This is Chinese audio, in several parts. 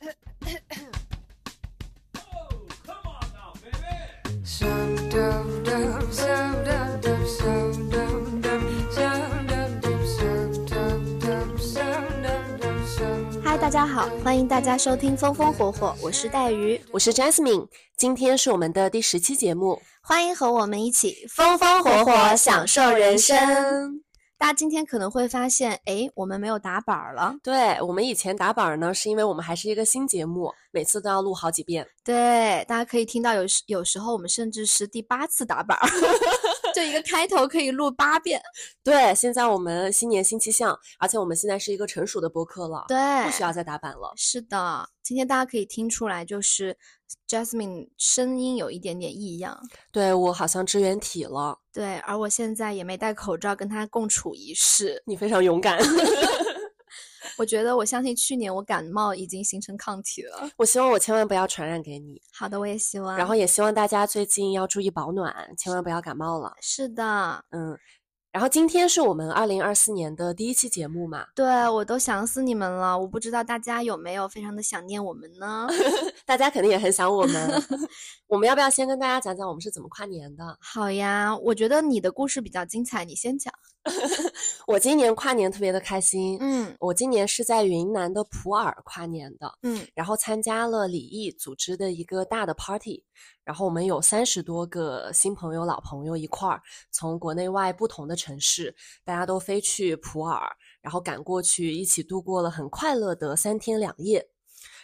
嗨，大家好，欢迎大家收听《风风火火》，我是带鱼，我是 Jasmine，今天是我们的第十期节目，欢迎和我们一起风风火火享受人生。大家今天可能会发现，哎，我们没有打板儿了。对我们以前打板儿呢，是因为我们还是一个新节目，每次都要录好几遍。对，大家可以听到有时有时候我们甚至是第八次打板儿，就一个开头可以录八遍。对，现在我们新年新气象，而且我们现在是一个成熟的播客了，对，不需要再打板了。是的，今天大家可以听出来，就是 Jasmine 声音有一点点异样。对我好像支原体了。对，而我现在也没戴口罩跟他共处一室。你非常勇敢。我觉得，我相信去年我感冒已经形成抗体了。我希望我千万不要传染给你。好的，我也希望。然后也希望大家最近要注意保暖，千万不要感冒了。是的，嗯。然后今天是我们二零二四年的第一期节目嘛？对，我都想死你们了。我不知道大家有没有非常的想念我们呢？大家肯定也很想我们。我们要不要先跟大家讲讲我们是怎么跨年的？好呀，我觉得你的故事比较精彩，你先讲。我今年跨年特别的开心。嗯，我今年是在云南的普洱跨年的。嗯，然后参加了李毅组织的一个大的 party。然后我们有三十多个新朋友、老朋友一块儿，从国内外不同的城市，大家都飞去普洱，然后赶过去，一起度过了很快乐的三天两夜。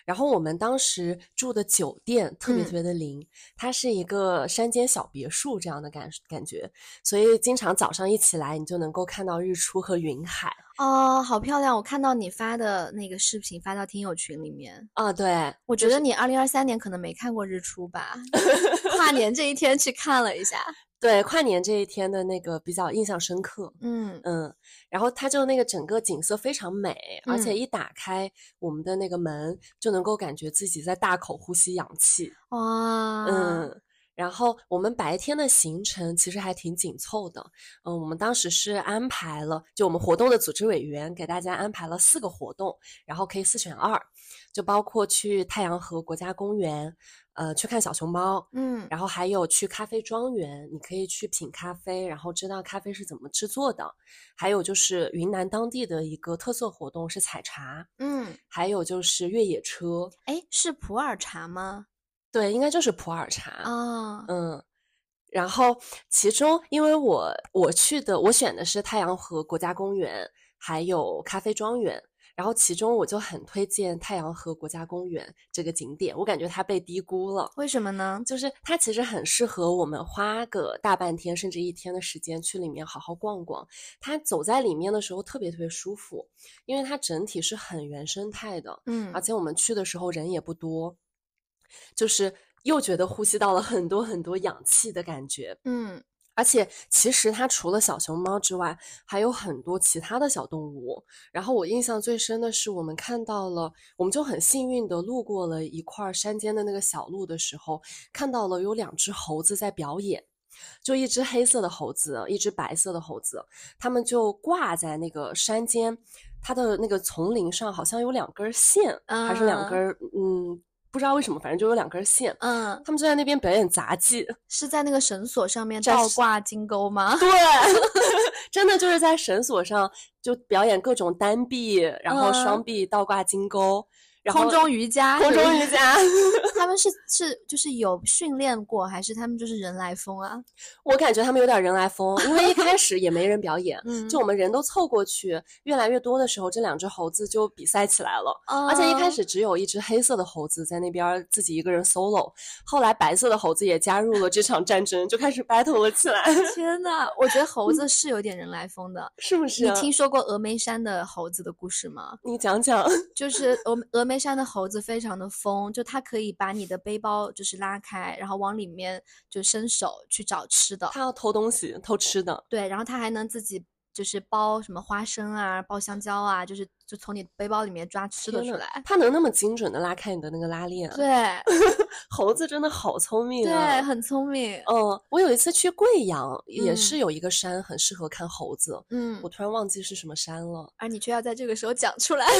然后我们当时住的酒店特别特别的灵，它是一个山间小别墅这样的感感觉，所以经常早上一起来，你就能够看到日出和云海。哦，好漂亮！我看到你发的那个视频发到听友群里面啊，对我觉得你二零二三年可能没看过日出吧？跨年这一天去看了一下。对，跨年这一天的那个比较印象深刻。嗯嗯，然后它就那个整个景色非常美，而且一打开我们的那个门，就能够感觉自己在大口呼吸氧气。哇，嗯。然后我们白天的行程其实还挺紧凑的，嗯，我们当时是安排了，就我们活动的组织委员给大家安排了四个活动，然后可以四选二，就包括去太阳河国家公园，呃，去看小熊猫，嗯，然后还有去咖啡庄园，你可以去品咖啡，然后知道咖啡是怎么制作的，还有就是云南当地的一个特色活动是采茶，嗯，还有就是越野车，哎，是普洱茶吗？对，应该就是普洱茶啊，嗯，然后其中因为我我去的我选的是太阳河国家公园，还有咖啡庄园，然后其中我就很推荐太阳河国家公园这个景点，我感觉它被低估了。为什么呢？就是它其实很适合我们花个大半天甚至一天的时间去里面好好逛逛。它走在里面的时候特别特别舒服，因为它整体是很原生态的，嗯，而且我们去的时候人也不多。就是又觉得呼吸到了很多很多氧气的感觉，嗯，而且其实它除了小熊猫之外，还有很多其他的小动物。然后我印象最深的是，我们看到了，我们就很幸运的路过了一块山间的那个小路的时候，看到了有两只猴子在表演，就一只黑色的猴子，一只白色的猴子，它们就挂在那个山间，它的那个丛林上好像有两根线，还是两根，嗯。不知道为什么，反正就有两根线。嗯，他们就在那边表演杂技，是在那个绳索上面倒挂金钩吗？对，真的就是在绳索上就表演各种单臂，然后双臂倒挂金钩。空中瑜伽，空中瑜伽 他们是是就是有训练过，还是他们就是人来疯啊？我感觉他们有点人来疯，因为一开 始也没人表演，就我们人都凑过去，越来越多的时候，这两只猴子就比赛起来了。而且一开始只有一只黑色的猴子在那边自己一个人 solo，后来白色的猴子也加入了这场战争，就开始 battle 了起来。天呐，我觉得猴子是有点人来疯的，是不是？你听说过峨眉山的猴子的故事吗？你讲讲，就是峨峨眉。山的猴子非常的疯，就它可以把你的背包就是拉开，然后往里面就伸手去找吃的。它要偷东西，偷吃的。对，然后它还能自己就是剥什么花生啊，剥香蕉啊，就是就从你背包里面抓吃的出来。它能那么精准的拉开你的那个拉链？对，猴子真的好聪明啊！对，很聪明。嗯，我有一次去贵阳，也是有一个山很适合看猴子。嗯，我突然忘记是什么山了。而你却要在这个时候讲出来。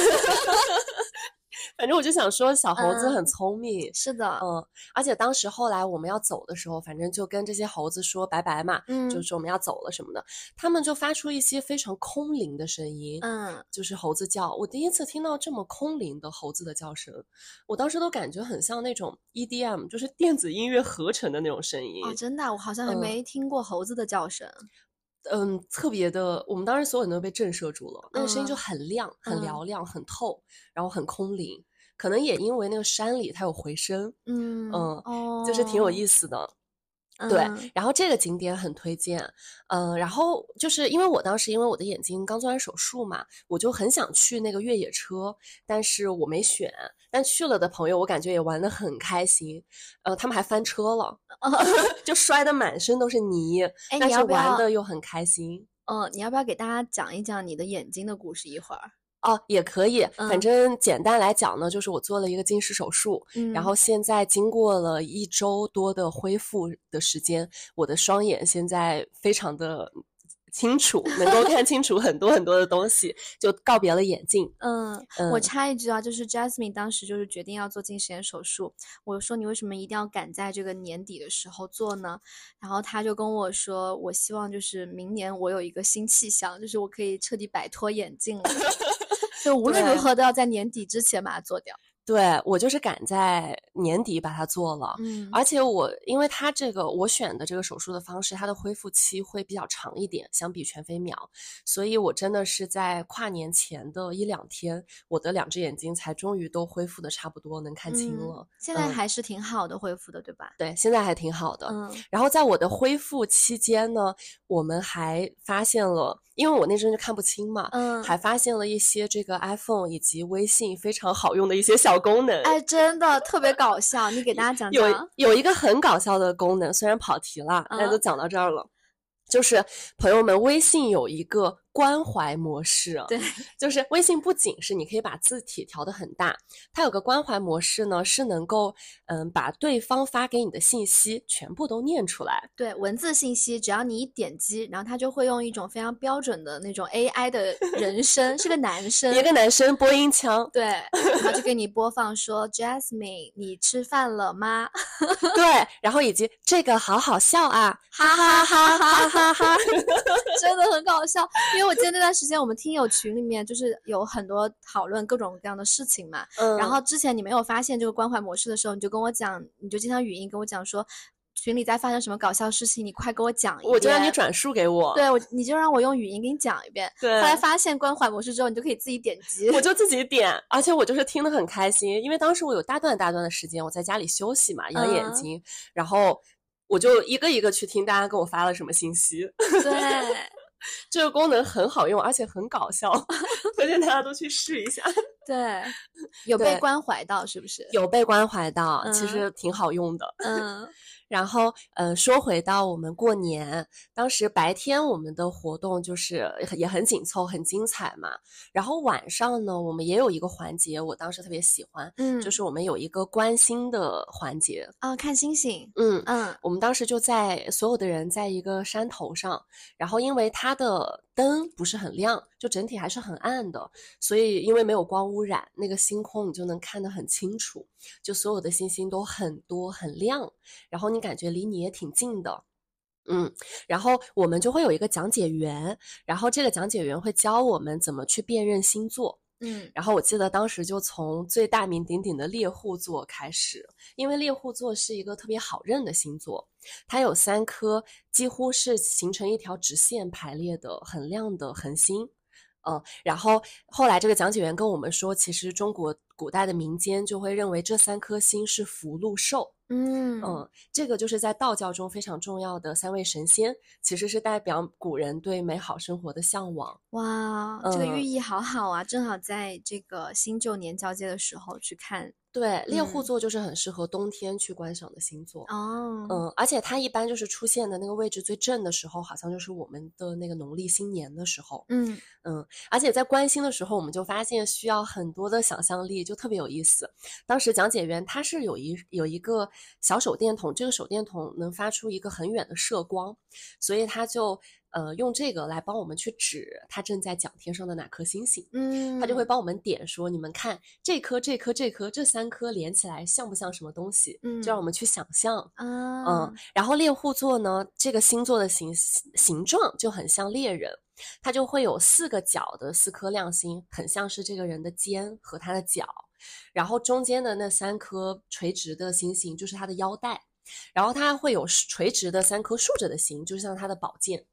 反反正我就想说，小猴子很嗯聪明，是的，嗯，而且当时后来我们要走的时候，反正就跟这些猴子说拜拜嘛，嗯就是说我们要走了什么的，他们就发出一些非常空灵的声音，嗯，就是猴子叫。我第一次听到这么空灵的猴子的叫声，我当时都感觉很像那种 EDM，就是电子音乐合成的那种声音。哦，真的啊，我好像还嗯没听过猴子的叫声。嗯，特别的，我们当时所有人都被震慑住了，那个声音就嗯很亮、很嗯嘹亮、很透，然后很空灵。可能也因为那个山里它有回声，嗯嗯哦，就是挺有意思。思的。对嗯，然后这个景点很推荐，嗯、然后就是因为我当时因为我的眼睛刚做完手术嘛，我就很想去那个越野车，但是我没选。但去了的朋友，我感觉也玩的很开心，呃，他们还翻车了，就摔得满身都是泥，哎，但是玩的又很开心。嗯，你要不要给大家讲一讲你的眼睛的故事一会儿？哦，也可以，反嗯正简单来讲呢，就是我做了一个近视手术，嗯然后现在经过了一周多的恢复的时间，我的双眼现在非常的清楚，能够看清楚很多很多的东西，就告别了眼镜。嗯，我嗯插一句啊，就是 Jasmine 当时就是决定要做近视眼手术，我说你为什么一定要赶在这个年底的时候做呢？然后他就跟我说，我希望就是明年我有一个新气象，就是我可以彻底摆脱眼镜了，就无论如何都要在年底之前把它做掉。对我就是赶在年底把它做了。嗯而且我，因为它这个我选的这个手术的方式，它的恢复期会比较长一点，相比全飞秒，所以我真的是在跨年前的一两天，我的两只眼睛才终于都恢复的差不多，能看清嗯了。现在嗯还是挺好的恢复的，对吧？对，现在还挺好的。嗯然后在我的恢复期间呢，我们还发现了，因为我那阵就看不清嘛，嗯，还发现了一些这个 iPhone 以及微信非常好用的一些小功能。哎，真的特别搞笑，你给大家讲有讲。有有一个很搞笑的功能，虽然跑题了，但都嗯讲到这儿了。就是朋友们，微信有一个关怀模式，对，就是微信不仅是你可以把字体调的很大，它有个关怀模式呢，是能够嗯把对方发给你的信息全部都念出来。对文字信息，只要你一点击，然后它就会用一种非常标准的那种 AI 的人声，是个男 生，一个男生播音腔，对，然后就给你播放说 Jasmine，你吃饭了吗？对，然后以及这个好好笑啊，哈哈哈哈哈哈。真的很搞笑，因为我记得那段时间我们听友群里面就是有很多讨论各种各样的事情嘛，嗯，然后之前你没有发现这个关怀模式的时候，你就跟我讲，你就经常语音跟我讲说群里在发生什么搞笑事情，你快给我讲一遍。我就让你转述给我，对我，你就让我用语音给你讲一遍。对后来发现关怀模式之后，你就可以自己点击。我就自己点，而且我就是听得很开心，因为当时我有大段大段的时间我在家里休息嘛，养眼嗯睛，然后我就一个一个去听大家给我发了什么信息。对，这个功能很好用，而且很搞笑，推荐大家都去试一下。对，有被关怀到是不是？有被关怀到，其嗯实挺好用的。嗯然后，呃，说回到我们过年，当时白天我们的活动就是也很紧凑、很精彩嘛。然后晚上呢，我们也有一个环节，我当时特别喜欢，嗯，就是我们有一个观星的环节。啊，看星星。嗯，嗯我们当时就在所有的人在一个山头上，然后因为它的灯不是很亮，就整体还是很暗的，所以因为没有光污染，那个星空你就能看得很清楚，就所有的星星都很多很亮，然后你感觉离你也挺近的。嗯，然后我们就会有一个讲解员，然后这个讲解员会教我们怎么去辨认星座。嗯然后我记得当时就从最大名鼎鼎的猎户座开始，因为猎户座是一个特别好认的星座，它有三颗几乎是形成一条直线排列的很亮的恒星。嗯，然后后来这个讲解员跟我们说，其实中国古代的民间就会认为这三颗星是福禄寿。嗯嗯，这个就是在道教中非常重要的三位神仙，其实是代表古人对美好生活的向往。哇，这个寓嗯意好好啊！正好在这个新旧年交接的时候去看对，猎户嗯座就是很适合冬天去观赏的星座。哦。嗯，而且它一般就是出现的那个位置最正的时候，好像就是我们的那个农历新年的时候。嗯嗯，而且在观星的时候，我们就发现需要很多的想象力，就特别有意思。当时讲解员他是有一有一个小手电筒，这个手电筒能发出一个很远的射光，所以他就呃用这个来帮我们去指它正在讲天上的哪颗星星。嗯，他就会帮我们点说，你们看这颗、这颗、这颗，这三颗连起来像不像什么东西？嗯就让我们去想象。啊，嗯，然后猎户座呢，这个星座的形形状就很像猎人，它就会有四个角的四颗亮星，很像是这个人的肩和他的脚，然后中间的那三颗垂直的星星就是他的腰带，然后它会有垂直的三颗竖着的星，就像他的宝剑。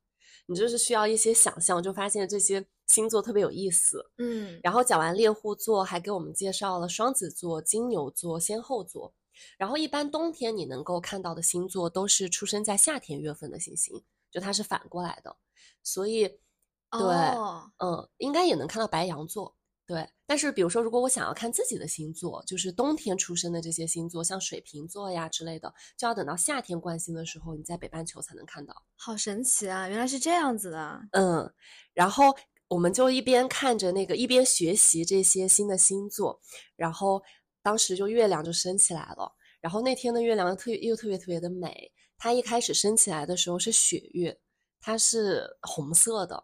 你就是需要一些想象，就发现这些星座特别有意思。嗯，然后讲完猎户座，还给我们介绍了双子座、金牛座、仙后座。然后一般冬天你能够看到的星座都是出生在夏天月份的行星，就它是反过来的。所以，对，哦嗯，应该也能看到白羊座。对，但是比如说，如果我想要看自己的星座，就是冬天出生的这些星座，像水瓶座呀之类的，就要等到夏天冠星的时候，你在北半球才能看到。好神奇啊！原来是这样子的。嗯，然后我们就一边看着那个，一边学习这些新的星座，然后当时就月亮就升起来了，然后那天的月亮特又特别特别的美，它一开始升起来的时候是雪月，它是红色的。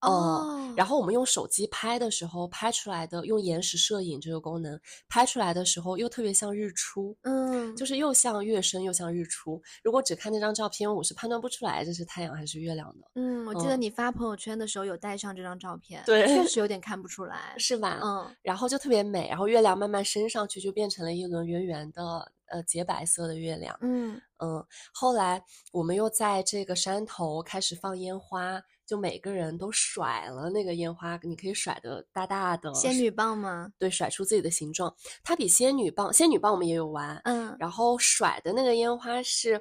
哦，然后我们用手机拍的时候，拍出来的用延时摄影这个功能拍出来的时候，又特别像日出，嗯，就是又像月升又像日出。如果只看那张照片，我是判断不出来这是太阳还是月亮的，嗯，我记得你发朋友圈的时候有带上这张照片，对确 实有点看不出来。是吧？嗯，然后就特别美，然后月亮慢慢升上去，就变成了一轮圆圆的呃洁白色的月亮。嗯嗯，后来我们又在这个山头开始放烟花，就每个人都甩了那个烟花，你可以甩的大大的仙女棒吗？对，甩出自己的形状。它比仙女棒，仙女棒我们也有玩，嗯，然后甩的那个烟花是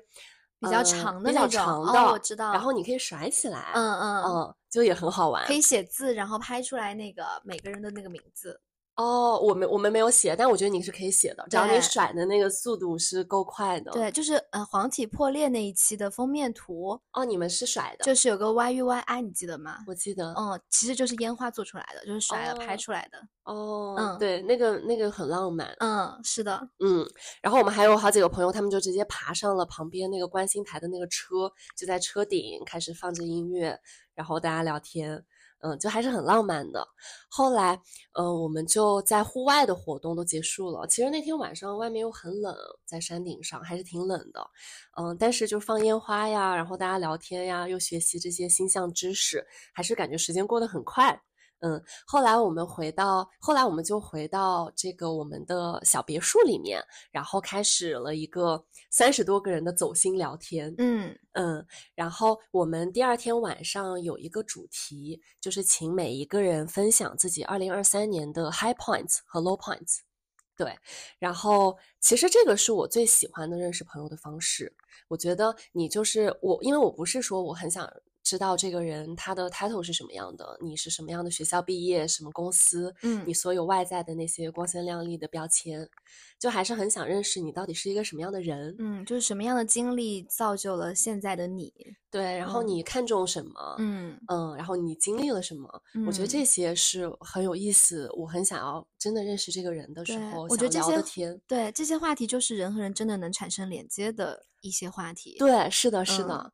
比较长的那种哦长的，我知道然后你可以甩起来，嗯嗯嗯，就也很好玩。可以写字，然后拍出来那个每个人的那个名字。哦，我们我们没有写，但我觉得你是可以写的，只要你甩的那个速度是够快的。对，就是呃黄体破裂那一期的封面图，哦，你们是甩的，就是有个 Y U Y I，你记得吗？我记得。嗯，其实就是烟花做出来的，就是甩了拍哦出来的。哦，嗯对，那个那个很浪漫。嗯，是的。嗯，然后我们还有好几个朋友，他们就直接爬上了旁边那个观星台的那个车，就在车顶开始放着音乐，然后大家聊天，嗯，就还是很浪漫的。后来，呃，我们就在户外的活动都结束了。其实那天晚上外面又很冷，在山顶上还是挺冷的，嗯，但是就放烟花呀，然后大家聊天呀，又学习这些星象知识，还是感觉时间过得很快。嗯，后来我们回到，后来我们就回到这个我们的小别墅里面，然后开始了一个三十多个人的走心聊天。嗯嗯，然后我们第二天晚上有一个主题，就是请每一个人分享自己二零二三年的 high points 和 low points。对，然后其实这个是我最喜欢的认识朋友的方式。我觉得你就是我，因为我不是说我很想知道这个人他的 title 是什么样的，你是什么样的学校毕业，什么公司，嗯你所有外在的那些光鲜亮丽的标签，就还是很想认识你到底是一个什么样的人。嗯，就是什么样的经历造就了现在的你？对，然后嗯你看重什么？嗯嗯，然后你经历了什么？我觉得嗯这些是很有意思，我很想要真的认识这个人的时候，想我觉得这些天。对，这些话题就是人和人真的能产生连接的一些话题。对，是的，是嗯的，嗯，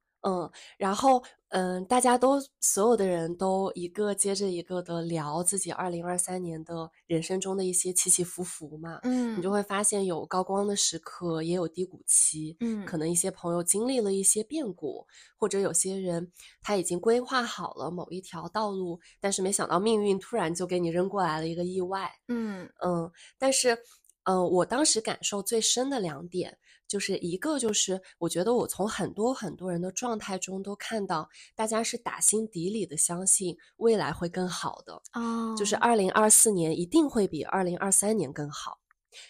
然后嗯，大家都所有的人都一个接着一个的聊自己二零二三年的人生中的一些起起伏伏嘛，嗯，你就会发现有高光的时刻，也有低谷期。嗯可能一些朋友经历了一些变故，或者有些人他已经规划好了某一条道路，但是没想到命运突然就给你扔过来了一个意外。嗯嗯，但是，呃，我当时感受最深的两点，就是一个就是我觉得我从很多很多人的状态中都看到，大家是打心底里的相信未来会更好的，哦，就是二零二四年一定会比二零二三年更好。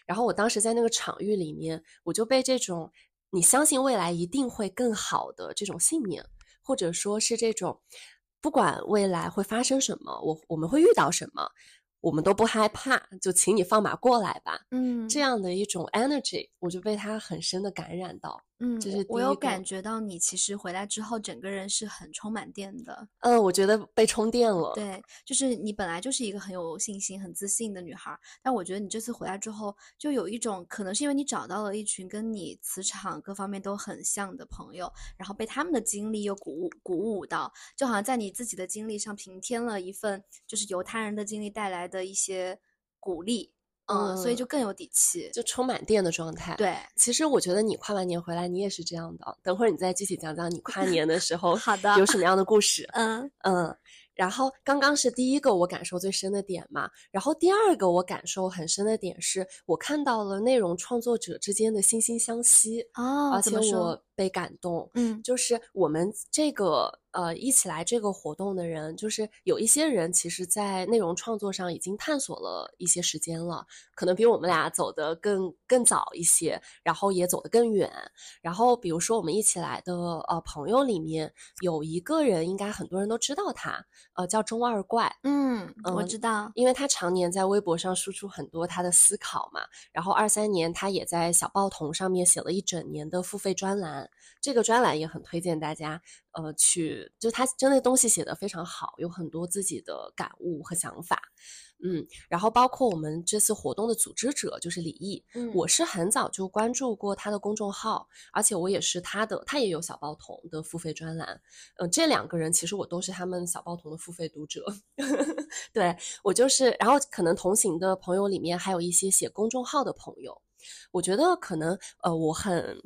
然后我当时在那个场域里面，我就被这种你相信未来一定会更好的这种信念，或者说是这种不管未来会发生什么，我我们会遇到什么，我们都不害怕，就请你放马过来吧。嗯，这样的一种 energy，我就被他很深的感染到。嗯，这是我有感觉到你其实回来之后，整个人是很充满电的。嗯，我觉得被充电了。对，就是你本来就是一个很有信心、很自信的女孩儿，但我觉得你这次回来之后，就有一种可能是因为你找到了一群跟你磁场各方面都很像的朋友，然后被他们的经历又鼓舞鼓舞到，就好像在你自己的经历上平添了一份就是由他人的经历带来的一些鼓励，嗯，所以嗯就更有底气。就充满电的状态。，对，其实我觉得你跨完年回来，你也是这样的。等会儿你再具体讲讲你跨年的时 候好的有什么样的故事。嗯嗯，然后刚刚是第一个我感受最深的点嘛，然后第二个我感受很深的点是我看到了内容创作者之间的惺惺相惜，哦，而且我被感动。嗯就是我们这个呃一起来这个活动的人，就是有一些人其实，在内容创作上已经探索了一些时间了，可能比我们俩走得更更早一些，然后也走得更远。然后比如说我们一起来的呃朋友里面有一个人，应该很多人都知道他，呃叫中二怪。嗯，我嗯知道。因为他常年在微博上输出很多他的思考嘛，然后二三年他也在小报童上面写了一整年的付费专栏，这个专栏也很推荐大家，呃，去就他真的东西写得非常好，有很多自己的感悟和想法，嗯，然后包括我们这次活动的组织者就是李毅，嗯。我是很早就关注过他的公众号，而且我也是他的，他也有小报童的付费专栏，嗯、这两个人其实我都是他们小报童的付费读者，对我就是，然后可能同行的朋友里面还有一些写公众号的朋友，我觉得可能呃，我很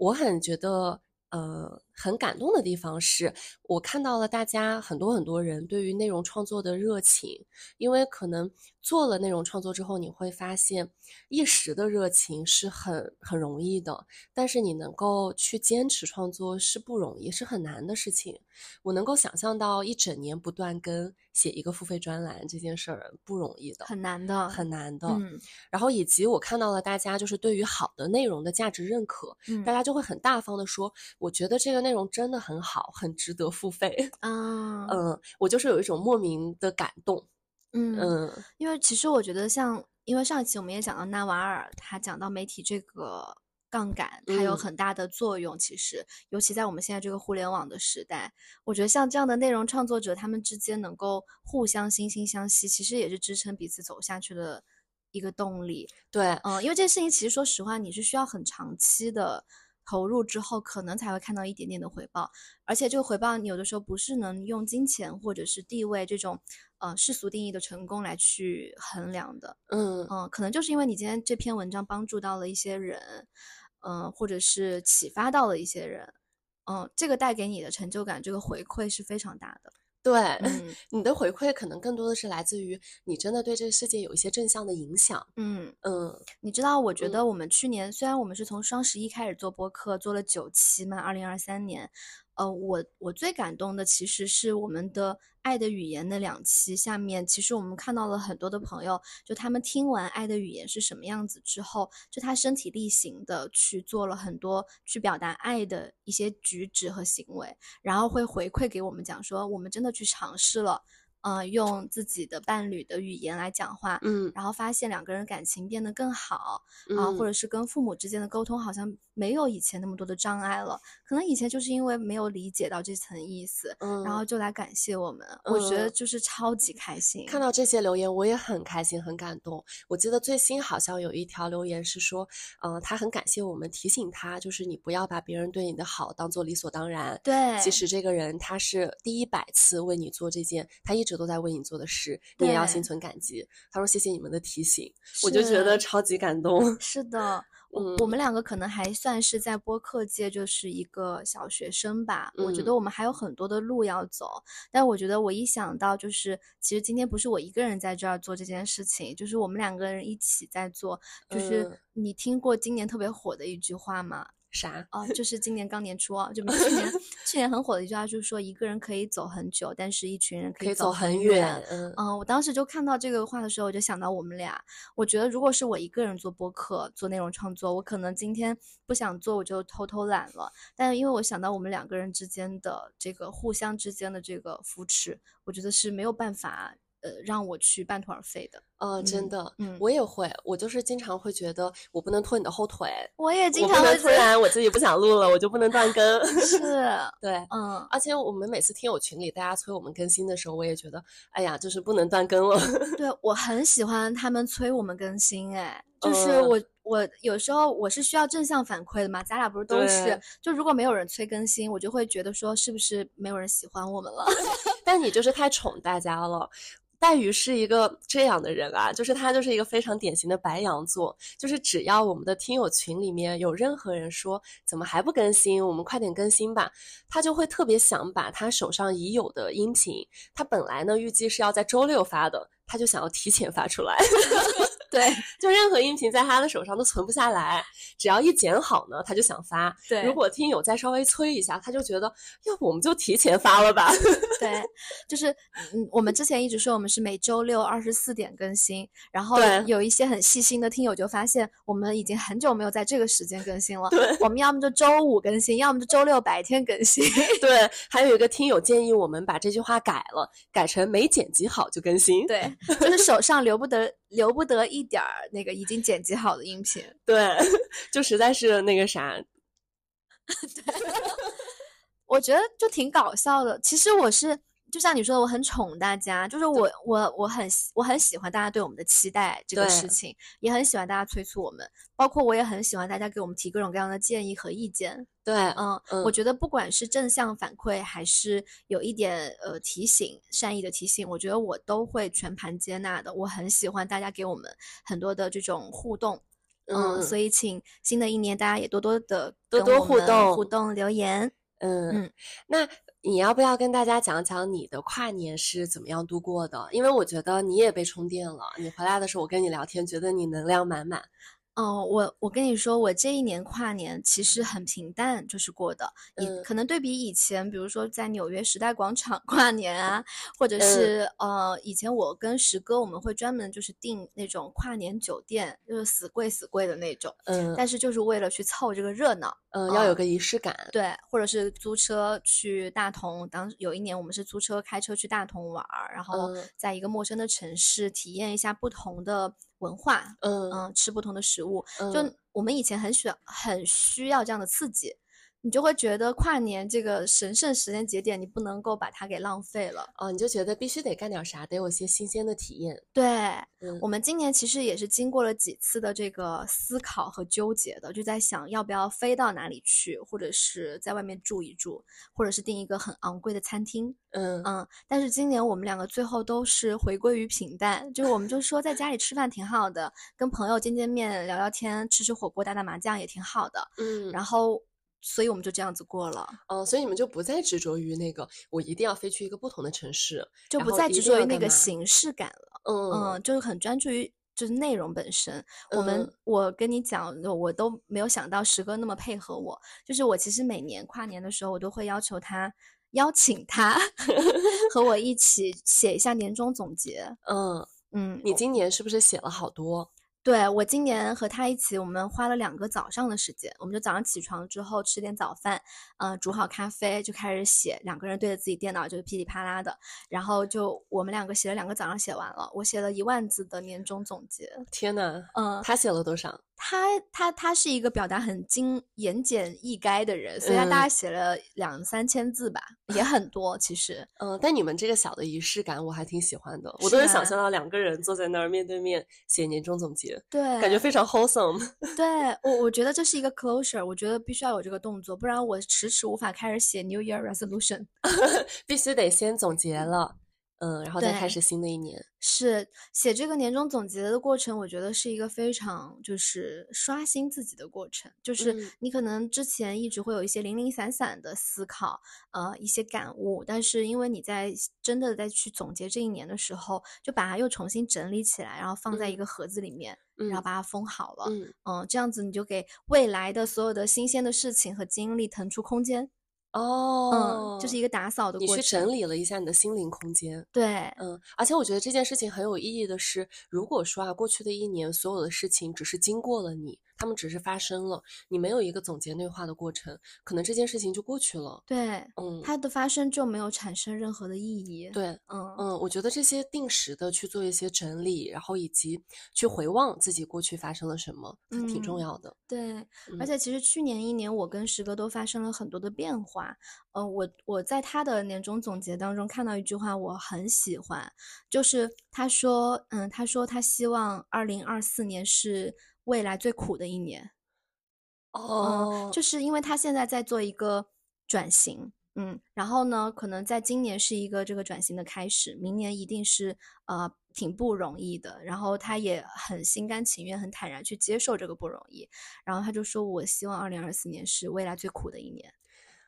我很觉得呃很感动的地方是，我看到了大家很多很多人对于内容创作的热情，因为可能做了内容创作之后，你会发现一时的热情是很很容易的，但是你能够去坚持创作是不容易，是很难的事情。我能够想象到一整年不断更写一个付费专栏这件事儿不容易的，很难的，很难的。嗯然后以及我看到了大家就是对于好的内容的价值认可，嗯大家就会很大方的说，我觉得这个内容真的很好，很值得付费。啊嗯，我就是有一种莫名的感动。嗯嗯因为其实我觉得像，因为上一期我们也讲到纳瓦尔，他讲到媒体这个杠杆，它有嗯很大的作用。其实，尤其在我们现在这个互联网的时代，我觉得像这样的内容创作者，他们之间能够互相惺惺相惜，其实也是支撑彼此走下去的一个动力。对，嗯，因为这事情其实说实话，你是需要很长期的投入之后，可能才会看到一点点的回报。而且这个回报，你有的时候不是能用金钱或者是地位这种呃世俗定义的成功来去衡量的。嗯嗯，可能就是因为你今天这篇文章帮助到了一些人，嗯、或者是启发到了一些人，嗯，这个带给你的成就感，这个回馈是非常大的。对，嗯你的回馈可能更多的是来自于你真的对这个世界有一些正向的影响。嗯。嗯你知道，我觉嗯得我们去年、虽然我们是从双十一开始做播客，做了九期嘛，二零二三年，呃，我我最感动的其实是我们的《爱的语言》那两期下面，其实我们看到了很多的朋友，就他们听完《爱的语言》是什么样子之后，就他身体力行的去做了很多去表达爱的一些举止和行为，然后会回馈给我们讲说，我们真的去尝试了。呃，用自己的伴侣的语言来讲话，嗯然后发现两个人感情变得更好，嗯，啊，或者是跟父母之间的沟通好像没有以前那么多的障碍了，可能以前就是因为没有理解到这层意思，嗯，然后就来感谢我们，我觉得嗯就是超级开心。看到这些留言，我也很开心，很感动。我记得最新好像有一条留言是说，嗯、他很感谢我们提醒他，就是你不要把别人对你的好当做理所当然。对，其实这个人他是第一百次为你做这件他一直都在为你做的事，你也要心存感激。他说谢谢你们的提醒，我就觉得超级感动。是的，我嗯我们两个可能还算是在播客界就是一个小学生吧。我觉嗯得我们还有很多的路要走，但我觉得我一想到就是，其实今天不是我一个人在这儿做这件事情，就是我们两个人一起在做。就是嗯你听过今年特别火的一句话吗？啥？哦，就是今年刚年初啊，就去年 去年很火的一句话，就是说一个人可以走很久，但是一群人可可以走很远。嗯嗯，我当时就看到这个话的时候，我就想到我们俩。我觉得如果是我一个人做播客、做内容创作，我可能今天不想做，我就偷偷懒了。但是因为我想到我们两个人之间的这个互相之间的这个扶持，我觉得是没有办法呃让我去半途而废的。呃，真嗯的，嗯我也会，我就是经常会觉得我不能拖你的后腿，我也经常会突然我自己不想录了，我就不能断更。是，对，嗯，而且我们每次听友群里大家催我们更新的时候，我也觉得，哎呀，就是不能断更了。对我很喜欢他们催我们更新，哎，就是嗯我我有时候我是需要正向反馈的嘛，咱俩不是都是，就如果没有人催更新，我就会觉得说是不是没有人喜欢我们了？但你就是太宠大家了。黛玉是一个这样的人啊，就是他就是一个非常典型的白羊座，就是只要我们的听友群里面有任何人说怎么还不更新，我们快点更新吧，他就会特别想把他手上已有的音频，他本来呢预计是要在周六发的，他就想要提前发出来。对 就任何音频在他的手上都存不下来，只要一剪好呢，他就想发。对如果听友再稍微催一下，他就觉得，要不我们就提前发了吧。对，就是嗯，我们之前一直说我们是每周六二十四点更新，然后有一些很细心的听友就发现我们已经很久没有在这个时间更新了，对我们要么就周五更新，要么就周六白天更新。对，还有一个听友建议我们把这句话改了，改成没剪辑好就更新。对，就是手上留不得留不得一点儿那个已经剪辑好的音频。对，就实在是那个啥，对 我觉得就挺搞笑的。其实我是就像你说的，我很宠大家，就是我我我很喜我很喜欢大家对我们的期待这个事情，也很喜欢大家催促我们，包括我也很喜欢大家给我们提各种各样的建议和意见。对，嗯，嗯我觉得不管是正向反馈，还是有一点呃提醒、善意的提醒，我觉得我都会全盘接纳的。我很喜欢大家给我们很多的这种互动。嗯，嗯所以请新的一年大家也多多的多多互动互动留言。嗯嗯，那你要不要跟大家讲讲你的跨年是怎么样度过的？因为我觉得你也被充电了。你回来的时候，我跟你聊天，觉得你能量满满。哦，我我跟你说，我这一年跨年其实很平淡，就是过的。你嗯可能对比以前，比如说在纽约时代广场 跨年啊，或者嗯是呃，以前我跟石哥我们会专门就是订那种跨年酒店，就是死贵死贵的那种，嗯但是就是为了去凑这个热闹。嗯，要有嗯个仪式感。对，或者是租车去大同。当有一年我们是租车开车去大同玩儿，然后嗯在一个陌生的城市体验一下不同的文化，嗯嗯，吃不同的食物。嗯就我们以前很需要很需要这样的刺激，你就会觉得跨年这个神圣时间节点，你不能够把它给浪费了。哦，你就觉得必须得干点啥，得有些新鲜的体验。对，嗯我们今年其实也是经过了几次的这个思考和纠结的，就在想要不要飞到哪里去，或者是在外面住一住，或者是订一个很昂贵的餐厅。嗯嗯，但是今年我们两个最后都是回归于平淡，就是我们就说在家里吃饭挺好的，跟朋友见见面、聊聊天、吃吃火锅、打打麻将也挺好的。嗯，然后，所以我们就这样子过了，嗯，所以你们就不再执着于那个，我一定要飞去一个不同的城市，就不再执着于那个形式感了。嗯嗯，就是很专注于就是内容本身。我们嗯我跟你讲，我都没有想到石哥那么配合我。就是我其实每年跨年的时候，我都会要求他邀请他 和我一起写一下年终总结。嗯，嗯，你今年是不是写了好多？对我今年和他一起，我们花了两个早上的时间，我们就早上起床之后吃点早饭，呃，煮好咖啡就开始写，两个人对着自己电脑就是噼里啪啦的，然后就我们两个写了两个早上写完了，我写了一万字的年终总结，天呐，嗯，他写了多少？他他他是一个表达很精言简意赅的人，所以他大概嗯写了两三千字吧，也很多其实。嗯，但你们这个小的仪式感我还挺喜欢的，我都能想象到两个人坐在那儿面对面写年终总结，对，感觉非常 wholesome。对我我觉得这是一个 closure，我觉得必须要有这个动作，不然我迟迟无法开始写 New Year resolution。必须得先总结了，嗯，然后再开始新的一年。是写这个年终总结的过程，我觉得是一个非常就是刷新自己的过程。就是嗯你可能之前一直会有一些零零散散的思考，呃，一些感悟，但是因为你在真的在去总结这一年的时候，就把它又重新整理起来，然后放在一嗯个盒子里面，嗯然后把它封好了。嗯，嗯，这样子你就给未来的所有的新鲜的事情和经历腾出空间。哦，嗯，就是一个打扫的你去。整理了一下你的心灵空间。对，嗯，而且我觉得这件事情很有意义的是，如果说啊，过去的一年所有的事情只是经过了你，他们只是发生了，你没有一个总结内化的过程，可能这件事情就过去了。对，嗯，它的发生就没有产生任何的意义。对，嗯嗯，我觉得这些定时的去做一些整理，然后以及去回望自己过去发生了什么，挺重嗯要的。对，而嗯且其实去年一年，我跟石哥都发生了很多的变化。呃，我我在他的年终总结当中看到一句话，我很喜欢，就是他说，嗯，他说他希望二零二四年是未来最苦的一年。哦。嗯，，就是因为他现在在做一个转型，嗯，然后呢，可能在今年是一个这个转型的开始，明年一定是呃挺不容易的，然后他也很心甘情愿、很坦然去接受这个不容易，然后他就说，我希望二零二四年是未来最苦的一年，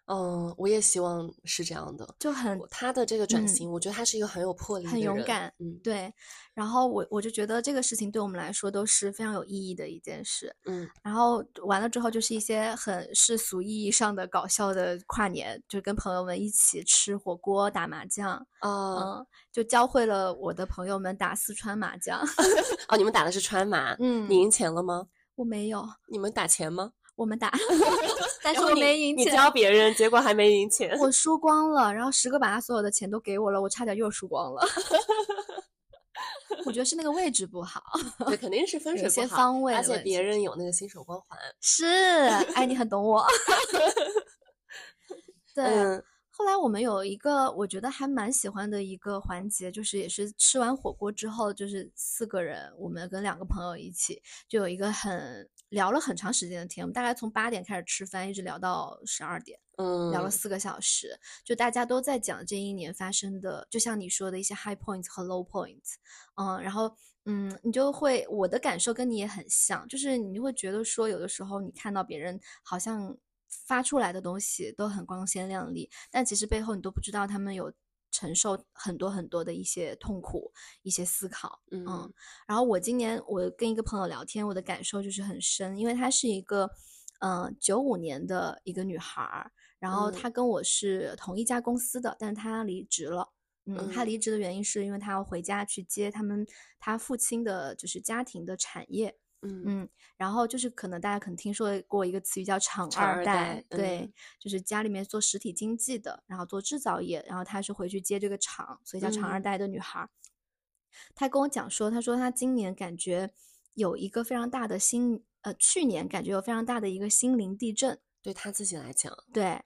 嗯，我也希望是这样的。就很他的这个转嗯型，我觉得他是一个很有魄力很勇敢嗯对，然后我我就觉得这个事情对我们来说都是非常有意义的一件事，嗯然后完了之后就是一些很世俗意义上的搞笑的跨年，就跟朋友们一起吃火锅、打麻将，啊嗯，就教会了我的朋友们打四川麻将。哦，你们打的是川麻，嗯你赢钱了吗？我没有，你们打钱吗？我们打，但是我没赢钱你钱，教别人，结果还没赢钱。我输光了。然后十个把他所有的钱都给我了，我差点又输光了。我觉得是那个位置不好，对，肯定是分水不好方位而且别人有那个新手光环。是，哎，你很懂我。对，嗯后来我们有一个我觉得还蛮喜欢的一个环节，就是也是吃完火锅之后，就是四个人，我们跟两个朋友一起，就有一个很聊了很长时间的天，我们大概从八点开始吃饭，一直聊到十二点，嗯，聊了四个小时，就大家都在讲这一年发生的，就像你说的一些 high points 和 low points，嗯，然后嗯，你就会我的感受跟你也很像，就是你会觉得说，有的时候你看到别人好像发出来的东西都很光鲜亮丽，但其实背后你都不知道他们有承受很多很多的一些痛苦、一些思考，嗯嗯，然后我今年我跟一个朋友聊天，我的感受就是很深，因为她是一个，嗯，九五年的一个女孩儿，然后嗯。她跟我是同一家公司的，但是她离职了。嗯，她嗯。离职的原因是因为她要回家去接他们她父亲的就是家庭的产业，嗯嗯，然后就是可能大家可能听说过一个词语叫厂厂二二代，对，嗯就是家里面做实体经济的，然后做制造业，然后他是回去接这个厂，所以叫厂二嗯代的女孩儿。她跟我讲说，她说她今年感觉有一个非常大的心，呃，去年感觉有非常大的一个心灵地震。对她自己来讲，对，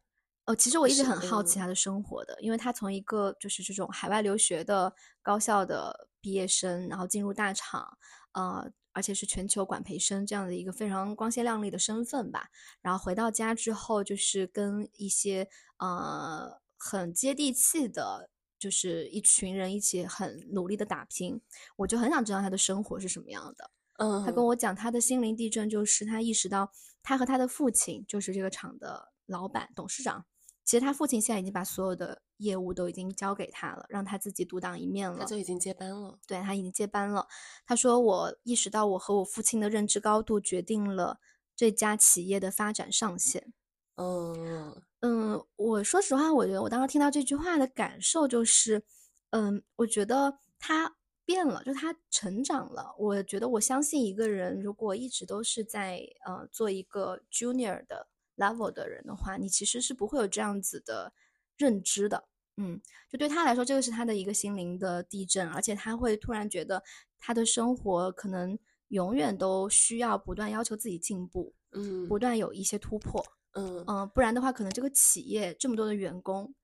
哦，其实我一直很好奇嗯她的生活的，因为她从一个就是这种海外留学的高校的毕业生，然后进入大厂，呃，而且是全球管培生这样的一个非常光鲜亮丽的身份吧。然后回到家之后，就是跟一些呃很接地气的，就是一群人一起很努力的打拼。我就很想知道他的生活是什么样的。嗯，他跟我讲，他的心灵地震就是他意识到，他和他的父亲就是这个厂的老板、董事长。其实他父亲现在已经把所有的业务都已经交给他了，让他自己独当一面了。他就已经接班了。对他已经接班了。他说：“我意识到我和我父亲的认知高度决定了这家企业的发展上限。”嗯嗯，我说实话，我觉得我当时听到这句话的感受就是，嗯，我觉得他变了，就他成长了。我觉得我相信一个人如果一直都是在呃做一个 junior 的 level 的人的话，你其实是不会有这样子的认知的。嗯，就对他来说，这个是他的一个心灵的地震，而且他会突然觉得他的生活可能永远都需要不断要求自己进步，嗯不断有一些突破。嗯嗯，不然的话，可能这个企业这么多的员工，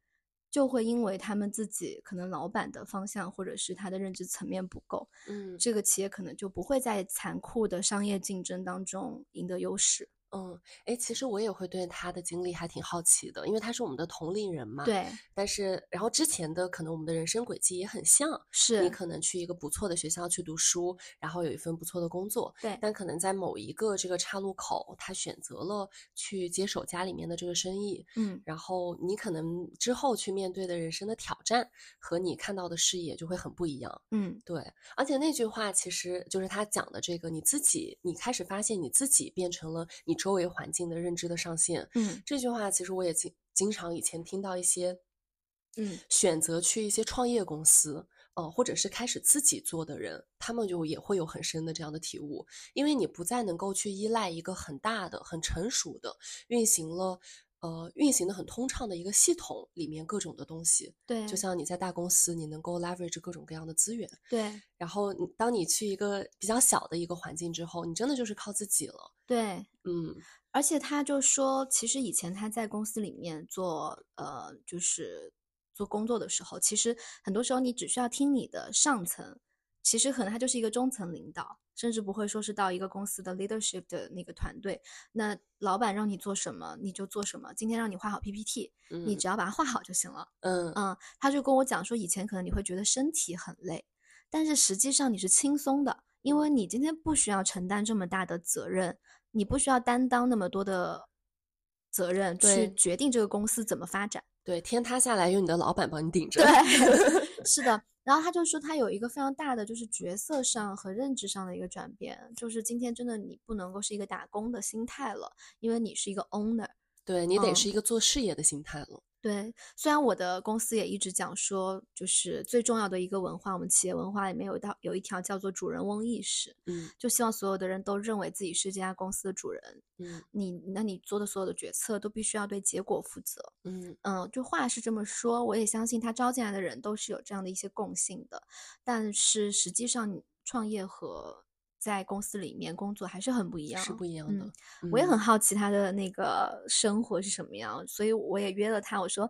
就会因为他们自己可能老板的方向或者是他的认知层面不够，嗯这个企业可能就不会在残酷的商业竞争当中赢得优势。嗯，哎，其实我也会对他的经历还挺好奇的，因为他是我们的同龄人嘛。。对，但是，然后之前的可能我们的人生轨迹也很像，是你可能去一个不错的学校去读书，然后有一份不错的工作，对但可能在某一个这个岔路口，他选择了去接手家里面的这个生意，嗯，然后你可能之后去面对的人生的挑战和你看到的视野就会很不一样。嗯，对，而且那句话其实就是他讲的这个，你自己，你开始发现你自己变成了你周围环境的认知的上限。嗯，这句话其实我也经经常以前听到一些，嗯，选择去一些创业公司，呃，或者是开始自己做的人，他们就也会有很深的这样的体悟，因为你不再能够去依赖一个很大的、很成熟的运行了。呃，运行的很通畅的一个系统里面各种的东西，对，就像你在大公司，你能够 leverage 各种各样的资源，对。然后你当你去一个比较小的一个环境之后，你真的就是靠自己了，对，嗯。而且他就说，其实以前他在公司里面做呃，就是做工作的时候，其实很多时候你只需要听你的上层。其实可能他就是一个中层领导，甚至不会说是到一个公司的 leadership 的那个团队。那老板让你做什么你就做什么。今天让你画好 PPT，你只要把它画好就行了。嗯嗯，他就跟我讲说，以前可能你会觉得身体很累，但是实际上你是轻松的，因为你今天不需要承担这么大的责任，你不需要担当那么多的责任去决定这个公司怎么发展。对，天塌下来有你的老板帮你顶着。对，是的。然后他就说，他有一个非常大的就是角色上和认知上的一个转变，就是今天真的你不能够是一个打工的心态了，因为你是一个 owner，对你得是一个做事业的心态了。对，虽然我的公司也一直讲说，就是最重要的一个文化，我们企业文化里面有一道有一条叫做主人翁意识，嗯，就希望所有的人都认为自己是这家公司的主人，嗯，你那你做的所有的决策都必须要对结果负责，嗯。嗯，就话是这么说，我也相信他招进来的人都是有这样的一些共性的，但是实际上创业和。在公司里面工作还是很不一样，是不一样的。我也很好奇他的那个生活是什么样，所以我也约了他。我说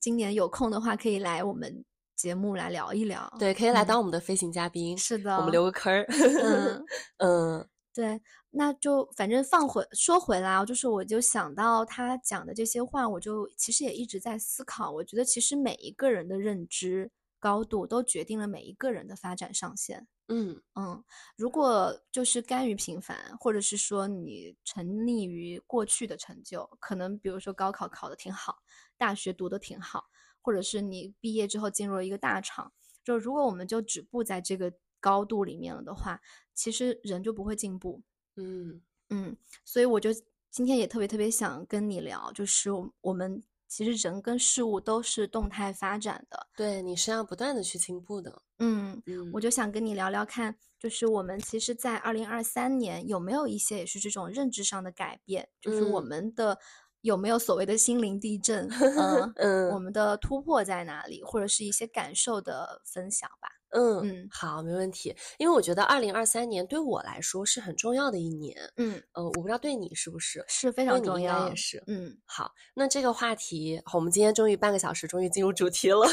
今年有空的话，可以来我们节目来聊一聊。对，可以来当我们的飞行嘉宾。是的，我们留个坑儿。嗯 嗯，对，那就反正放回说回来，就是我就想到他讲的这些话，我就其实也一直在思考。我觉得其实每一个人的认知高度都决定了每一个人的发展上限。嗯嗯，如果就是甘于平凡，或者是说你沉溺于过去的成就，可能比如说高考考的挺好，大学读的挺好，或者是你毕业之后进入了一个大厂，就如果我们就止步在这个高度里面了的话，其实人就不会进步。嗯嗯，所以我就今天也特别特别想跟你聊，就是我们。其实人跟事物都是动态发展的，对你是要不断的去进步的。嗯嗯，我就想跟你聊聊看，就是我们其实，在二零二三年有没有一些也是这种认知上的改变，就是我们的有没有所谓的心灵地震？嗯 嗯，我们的突破在哪里，或者是一些感受的分享吧。嗯嗯，好，没问题。因为我觉得二零二三年对我来说是很重要的一年。嗯呃，我不知道对你是不是，是非常重要，也是。嗯，好，那这个话题，我们今天终于半个小时，终于进入主题了。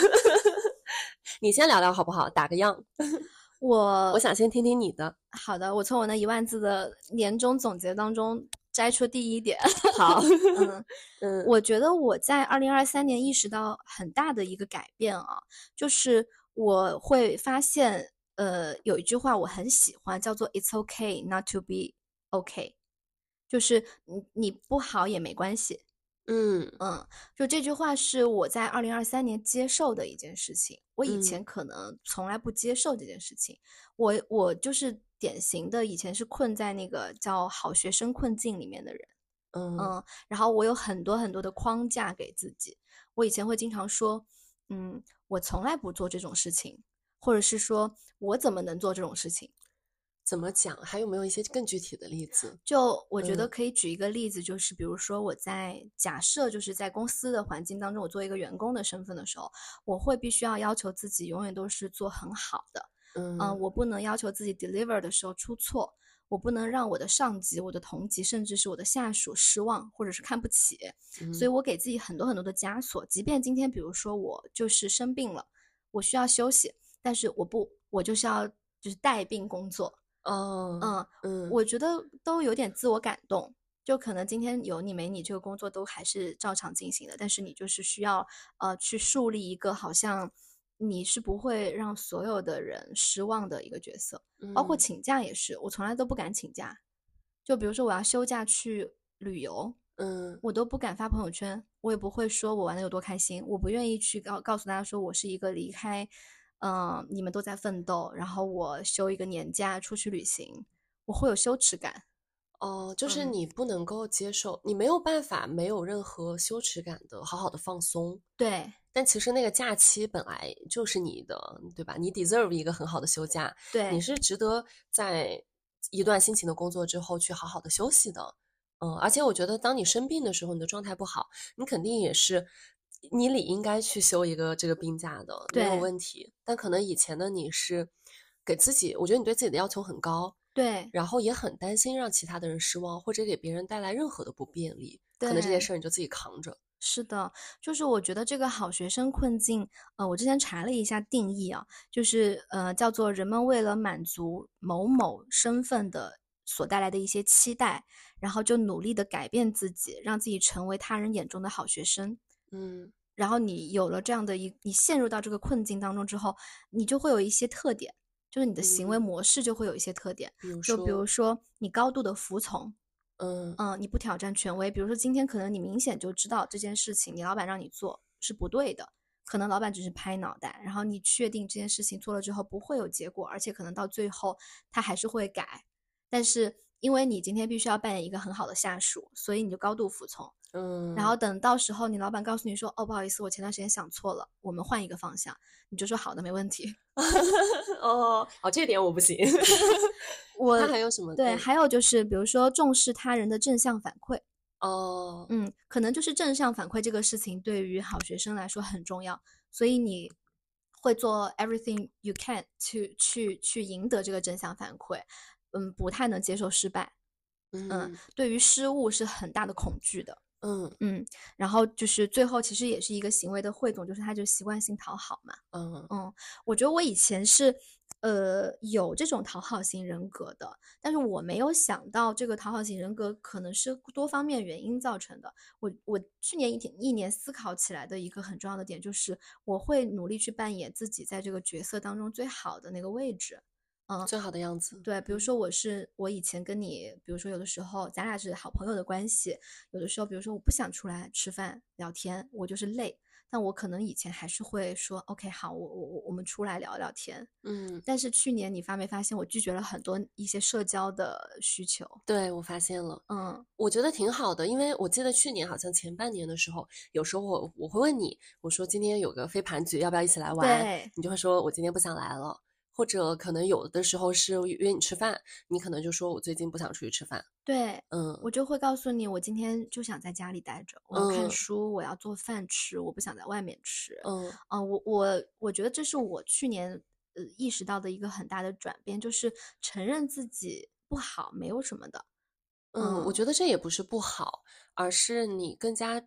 你先聊聊好不好？打个样。我我想先听听你的。好的，我从我那一万字的年终总结当中摘出第一点。好，嗯 嗯，我觉得我在二零二三年意识到很大的一个改变啊，就是。我会发现，呃，有一句话我很喜欢，叫做 "It's okay not to be okay"，就是你你不好也没关系。嗯嗯，就这句话是我在二零二三年接受的一件事情。我以前可能从来不接受这件事情，我我就是典型的以前是困在那个叫好学生困境里面的人。嗯嗯，然后我有很多很多的框架给自己，我以前会经常说。嗯，我从来不做这种事情，或者是说我怎么能做这种事情？怎么讲？还有没有一些更具体的例子？就我觉得可以举一个例子，就是比如说我在假设就是在公司的环境当中，我做一个员工的身份的时候，我会必须要要求自己永远都是做很好的。嗯，我不能要求自己 deliver 的时候出错。我不能让我的上级、我的同级，甚至是我的下属失望，或者是看不起，所以我给自己很多很多的枷锁。即便今天，比如说我就是生病了，我需要休息，但是我不，我就是要就是带病工作。哦，嗯嗯，我觉得都有点自我感动。就可能今天有你没你，这个工作都还是照常进行的，但是你就是需要呃去树立一个好像。你是不会让所有的人失望的一个角色，包括请假也是，我从来都不敢请假。就比如说我要休假去旅游，嗯，我都不敢发朋友圈，我也不会说我玩的有多开心，我不愿意去告告诉大家说我是一个离开，嗯，你们都在奋斗，然后我休一个年假出去旅行，我会有羞耻感。哦，就是嗯你不能够接受，你没有办法没有任何羞耻感的好好的放松。对但其实那个假期本来就是你的，对吧？你 deserve 一个很好的休假，对，你是值得在一段辛勤的工作之后去好好的休息的。嗯，而且我觉得，当你生病的时候，你的状态不好，你肯定也是你理应该去休一个这个病假的，没有问题。但可能以前的你是给自己，我觉得你对自己的要求很高，对然后也很担心让其他的人失望，或者给别人带来任何的不便利，可能这件事儿你就自己扛着。是的，就是我觉得这个好学生困境，呃，我之前查了一下定义啊，就是呃，叫做人们为了满足某某身份的所带来的一些期待，然后就努力的改变自己，让自己成为他人眼中的好学生。嗯。然后你有了这样的一，你陷入到这个困境当中之后，你就会有一些特点，就是你的行为嗯。模式就会有一些特点，比就比如，说你高度的服从，嗯，你不挑战权威，比如说今天可能你明显就知道这件事情，你老板让你做是不对的，可能老板只是拍脑袋，然后你确定这件事情做了之后不会有结果，而且可能到最后他还是会改，但是因为你今天必须要扮演一个很好的下属，所以你就高度服从，嗯，然后等到时候你老板告诉你说，哦，不好意思，我前段时间想错了，我们换一个方向，你就说好的，没问题。哦哦，这点我不行。我他还有什么？对，嗯还有就是比如说重视他人的正向反馈。哦，嗯，可能就是正向反馈这个事情对于好学生来说很重要，所以你会做 everything you can 去去去赢得这个正向反馈。嗯，不太能接受失败，嗯对于失误是很大的恐惧的。嗯嗯，然后就是最后其实也是一个行为的汇总，就是他就习惯性讨好嘛。嗯嗯，我觉得我以前是呃有这种讨好型人格的，但是我没有想到这个讨好型人格可能是多方面原因造成的。我我去年一天一年思考起来的一个很重要的点就是，我会努力去扮演自己在这个角色当中最好的那个位置。嗯，最好的样子。对，比如说我是我以前跟你，比如说有的时候咱俩是好朋友的关系，有的时候比如说我不想出来吃饭聊天，我就是累，但我可能以前还是会说 OK 好，我我我我们出来聊聊天。嗯，但是去年你发没发现我拒绝了很多一些社交的需求？对，我发现了。嗯我觉得挺好的，因为我记得去年好像前半年的时候，有时候我我会问你，我说今天有个飞盘局，要不要一起来玩？对你就会说我今天不想来了，或者可能有的时候是约你吃饭，你可能就说我最近不想出去吃饭。对，嗯我就会告诉你，我今天就想在家里待着，我要看嗯书，我要做饭吃，我不想在外面吃。嗯啊，我我我觉得这是我去年呃意识到的一个很大的转变，就是承认自己不好没有什么的。嗯，我嗯觉得这也不是不好，而是你更加。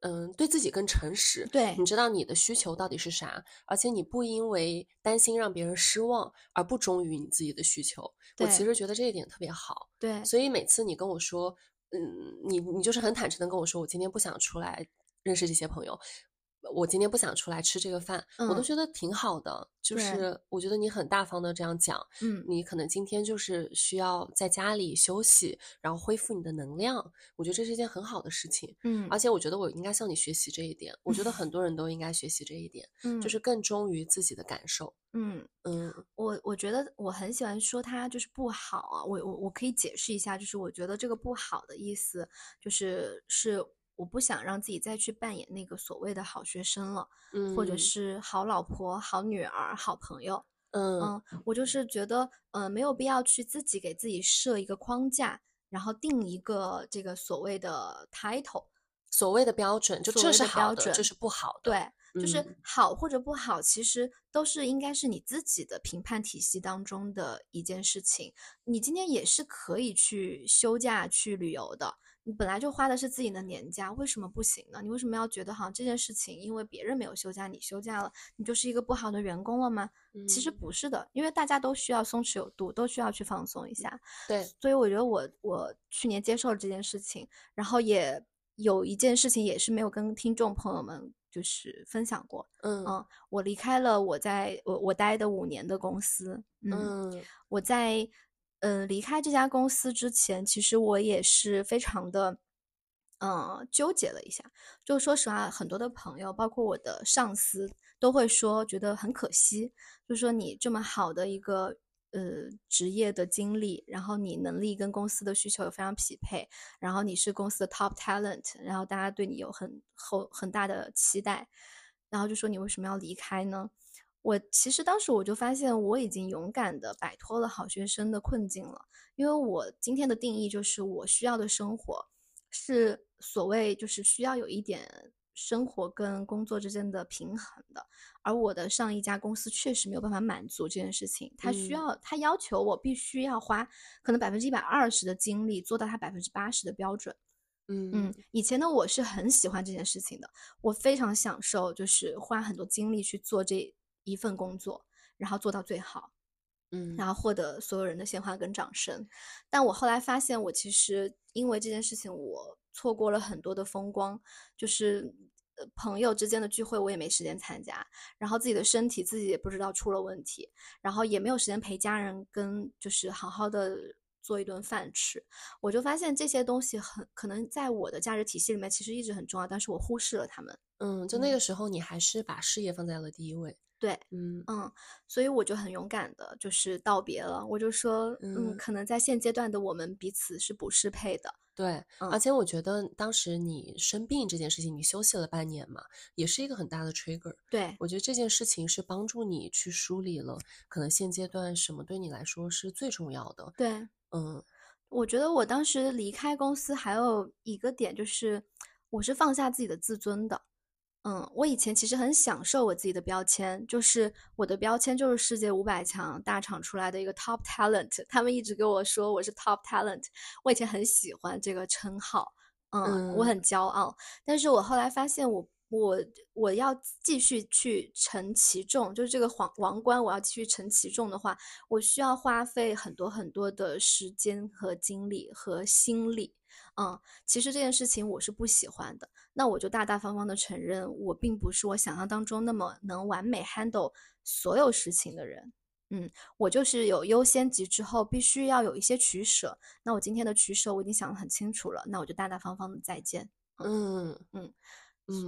嗯，对自己更诚实，对你知道你的需求到底是啥，而且你不因为担心让别人失望而不忠于你自己的需求。我其实觉得这一点特别好。对所以每次你跟我说，嗯，你你就是很坦诚的跟我说，我今天不想出来认识这些朋友，我今天不想出来吃这个饭，我都嗯觉得挺好的。就是我觉得你很大方的这样讲，嗯你可能今天就是需要在家里休息，然后恢复你的能量。我觉得这是一件很好的事情，嗯而且我觉得我应该向你学习这一点。我觉得很多人都应该学习这一点，嗯就是更忠于自己的感受。嗯，嗯我我觉得我很喜欢说它就是不好啊，我我我可以解释一下，就是我觉得这个不好的意思就是是我不想让自己再去扮演那个所谓的好学生了，嗯，或者是好老婆、好女儿、好朋友。嗯嗯，我就是觉得，呃，没有必要去自己给自己设一个框架，然后定一个这个所谓的 title。所谓的标准，就这是好的，的标准这是不好的。对，就是嗯好或者不好，其实都是应该是你自己的评判体系当中的一件事情。你今天也是可以去休假去旅游的，你本来就花的是自己的年假，为什么不行呢？你为什么要觉得好像这件事情因为别人没有休假，你休假了，你就是一个不好的员工了吗？其实嗯不是的，因为大家都需要松弛有度，都需要去放松一下。对，所以我觉得我我去年接受了这件事情，然后也有一件事情也是没有跟听众朋友们就是分享过。嗯嗯，我离开了我在我我待的五年的公司。嗯，嗯我在嗯、离开这家公司之前，其实我也是非常的。嗯，纠结了一下，就说实话，很多的朋友，包括我的上司，都会说觉得很可惜，就说你这么好的一个呃职业的经历，然后你能力跟公司的需求有非常匹配，然后你是公司的 top talent，然后大家对你有很厚很大的期待，然后就说你为什么要离开呢？我其实当时我就发现我已经勇敢的摆脱了好学生的困境了，因为我今天的定义就是我需要的生活是所谓就是需要有一点生活跟工作之间的平衡的，而我的上一家公司确实没有办法满足这件事情，他需要他要求我必须要花可能百分之一百二十的精力做到他百分之八十的标准。嗯嗯，以前的我是很喜欢这件事情的，我非常享受就是花很多精力去做这。一份工作，然后做到最好，嗯，然后获得所有人的鲜花跟掌声。但我后来发现，我其实因为这件事情，我错过了很多的风光，就是朋友之间的聚会我也没时间参加，然后自己的身体自己也不知道出了问题，然后也没有时间陪家人跟就是好好的做一顿饭吃。我就发现这些东西很可能在我的价值体系里面其实一直很重要，但是我忽视了他们。嗯，就那个时候你还是把事业放在了第一位。对，嗯嗯，所以我就很勇敢的，就是道别了。我就说，嗯，可能在现阶段的我们彼此是不适配的。对，而且我觉得当时你生病这件事情，你休息了半年嘛，也是一个很大的 trigger。对，我觉得这件事情是帮助你去梳理了，可能现阶段什么对你来说是最重要的。对，嗯，我觉得我当时离开公司还有一个点就是，我是放下自己的自尊的。嗯，我以前其实很享受我自己的标签，就是我的标签就是世界五百强大厂出来的一个 top talent，他们一直跟我说我是 top talent，我以前很喜欢这个称号，嗯，我很骄傲。但是我后来发现，我我我要继续去承其重，就是这个皇王冠，我要继续承其重的话，我需要花费很多很多的时间和精力和心力。嗯，其实这件事情我是不喜欢的，那我就大大方方的承认，我并不是我想象当中那么能完美 handle 所有事情的人。嗯，我就是有优先级之后，必须要有一些取舍。那我今天的取舍我已经想得很清楚了，那我就大大方方的再见。嗯嗯。嗯，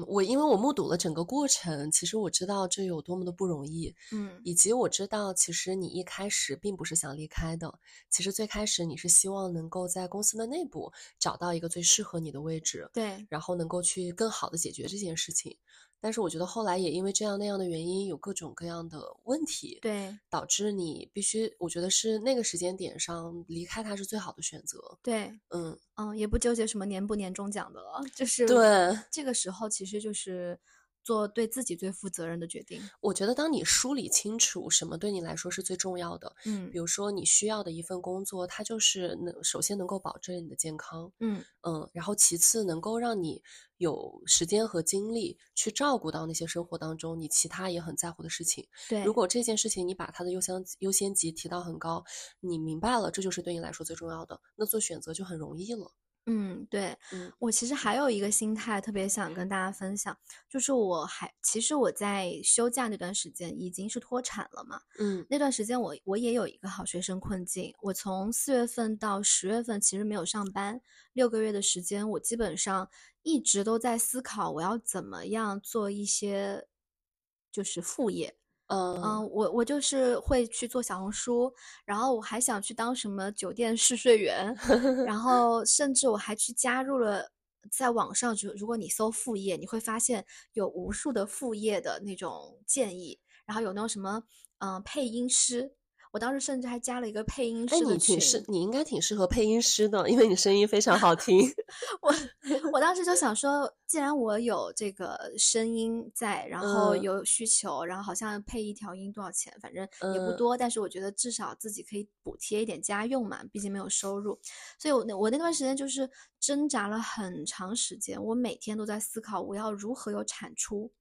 我因为我目睹了整个过程，其实我知道这有多么的不容易，嗯，以及我知道其实你一开始并不是想离开的，其实最开始你是希望能够在公司的内部找到一个最适合你的位置，对，然后能够去更好的解决这件事情。但是我觉得后来也因为这样那样的原因，有各种各样的问题，对，导致你必须，我觉得是那个时间点上离开他是最好的选择。对，嗯嗯，也不纠结什么年不年终奖的了，就是对这个时候其实就是。做对自己最负责任的决定。我觉得，当你梳理清楚什么对你来说是最重要的，嗯，比如说你需要的一份工作，它就是能首先能够保证你的健康，嗯嗯，然后其次能够让你有时间和精力去照顾到那些生活当中你其他也很在乎的事情。对，如果这件事情你把它的优先优先级提到很高，你明白了这就是对你来说最重要的，那做选择就很容易了。嗯，对，嗯，我其实还有一个心态特别想跟大家分享，就是我还其实我在休假那段时间已经是脱产了嘛，嗯，那段时间我我也有一个好学生困境，我从四月份到十月份其实没有上班，六个月的时间，我基本上一直都在思考我要怎么样做一些就是副业。嗯，我我就是会去做小红书，然后我还想去当什么酒店试睡员，然后甚至我还去加入了在网上，就如果你搜副业，你会发现有无数的副业的那种建议，然后有那种什么嗯配音师。我当时甚至还加了一个配音师的群，你应该挺适合配音师的，因为你声音非常好听。我我当时就想说，既然我有这个声音在，然后有需求，然后好像配一条音多少钱，反正也不多，但是我觉得至少自己可以补贴一点家用嘛，毕竟没有收入。所以我那我那段时间就是挣扎了很长时间，我每天都在思考我要如何有产出。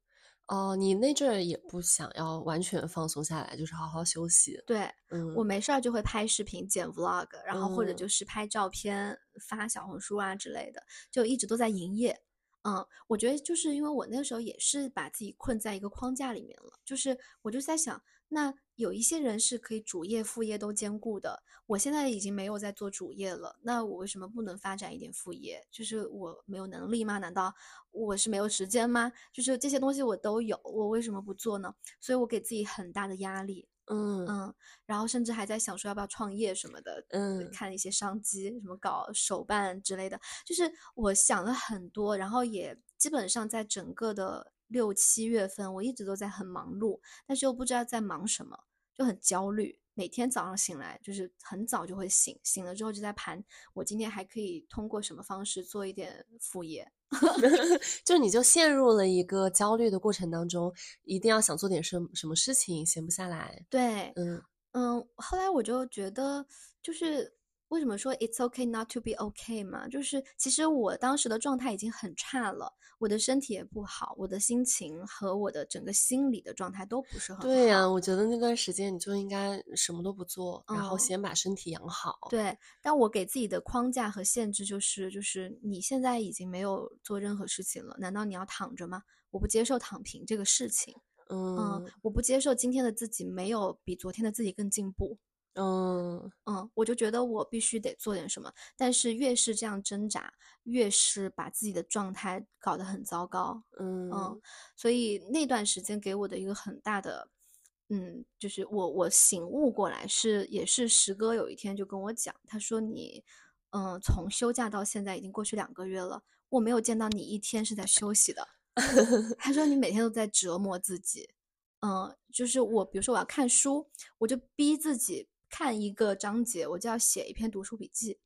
哦，你那阵儿也不想要完全放松下来，就是好好休息。对，嗯，我没事儿就会拍视频、剪 vlog，然后或者就是拍照片发小红书啊之类的，就一直都在营业。嗯，我觉得就是因为我那个时候也是把自己困在一个框架里面了，就是我就在想，那有一些人是可以主业副业都兼顾的，我现在已经没有在做主业了，那我为什么不能发展一点副业？就是我没有能力吗？难道我是没有时间吗？就是这些东西我都有，我为什么不做呢？所以我给自己很大的压力。嗯嗯，然后甚至还在想说要不要创业什么的，嗯看一些商机，什么搞手办之类的，就是我想了很多，然后也基本上在整个的六七月份，我一直都在很忙碌，但是又不知道在忙什么，就很焦虑。每天早上醒来就是很早就会醒，醒了之后就在盘，我今天还可以通过什么方式做一点副业。就你就陷入了一个焦虑的过程当中，一定要想做点什么什么事情，闲不下来。对，嗯嗯，后来我就觉得，就是为什么说 it's okay not to be okay 嘛？就是其实我当时的状态已经很差了，我的身体也不好，我的心情和我的整个心理的状态都不是很好。对呀、我觉得那段时间你就应该什么都不做，然后嗯先把身体养好。对，但我给自己的框架和限制就是，就是你现在已经没有做任何事情了，难道你要躺着吗？我不接受躺平这个事情，嗯嗯，我不接受今天的自己没有比昨天的自己更进步，嗯。嗯，我就觉得我必须得做点什么，但是越是这样挣扎，越是把自己的状态搞得很糟糕，嗯嗯，所以那段时间给我的一个很大的，嗯，就是我我醒悟过来是也是石哥有一天就跟我讲，他说你，嗯，从休假到现在已经过去两个月了，我没有见到你一天是在休息的，他说你每天都在折磨自己，嗯，就是我比如说我要看书，我就逼自己看一个章节，我就要写一篇读书笔记，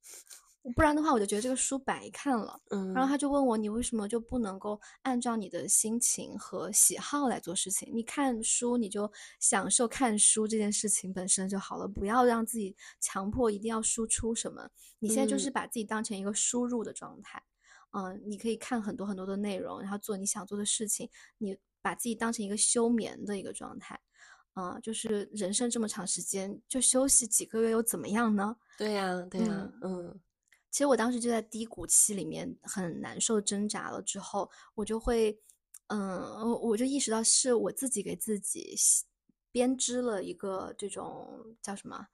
不然的话我就觉得这个书白看了。嗯，然后他就问我，你为什么就不能够按照你的心情和喜好来做事情？你看书，你就享受看书这件事情本身就好了，不要让自己强迫一定要输出什么。你现在就是嗯把自己当成一个输入的状态，嗯、你可以看很多很多的内容，然后做你想做的事情，你把自己当成一个休眠的一个状态。嗯、就是人生这么长时间，就休息几个月又怎么样呢？对呀、对呀、嗯其实我当时就在低谷期里面很难受挣扎了之后，我就会，嗯，我我就意识到是我自己给自己编织了一个这种叫什么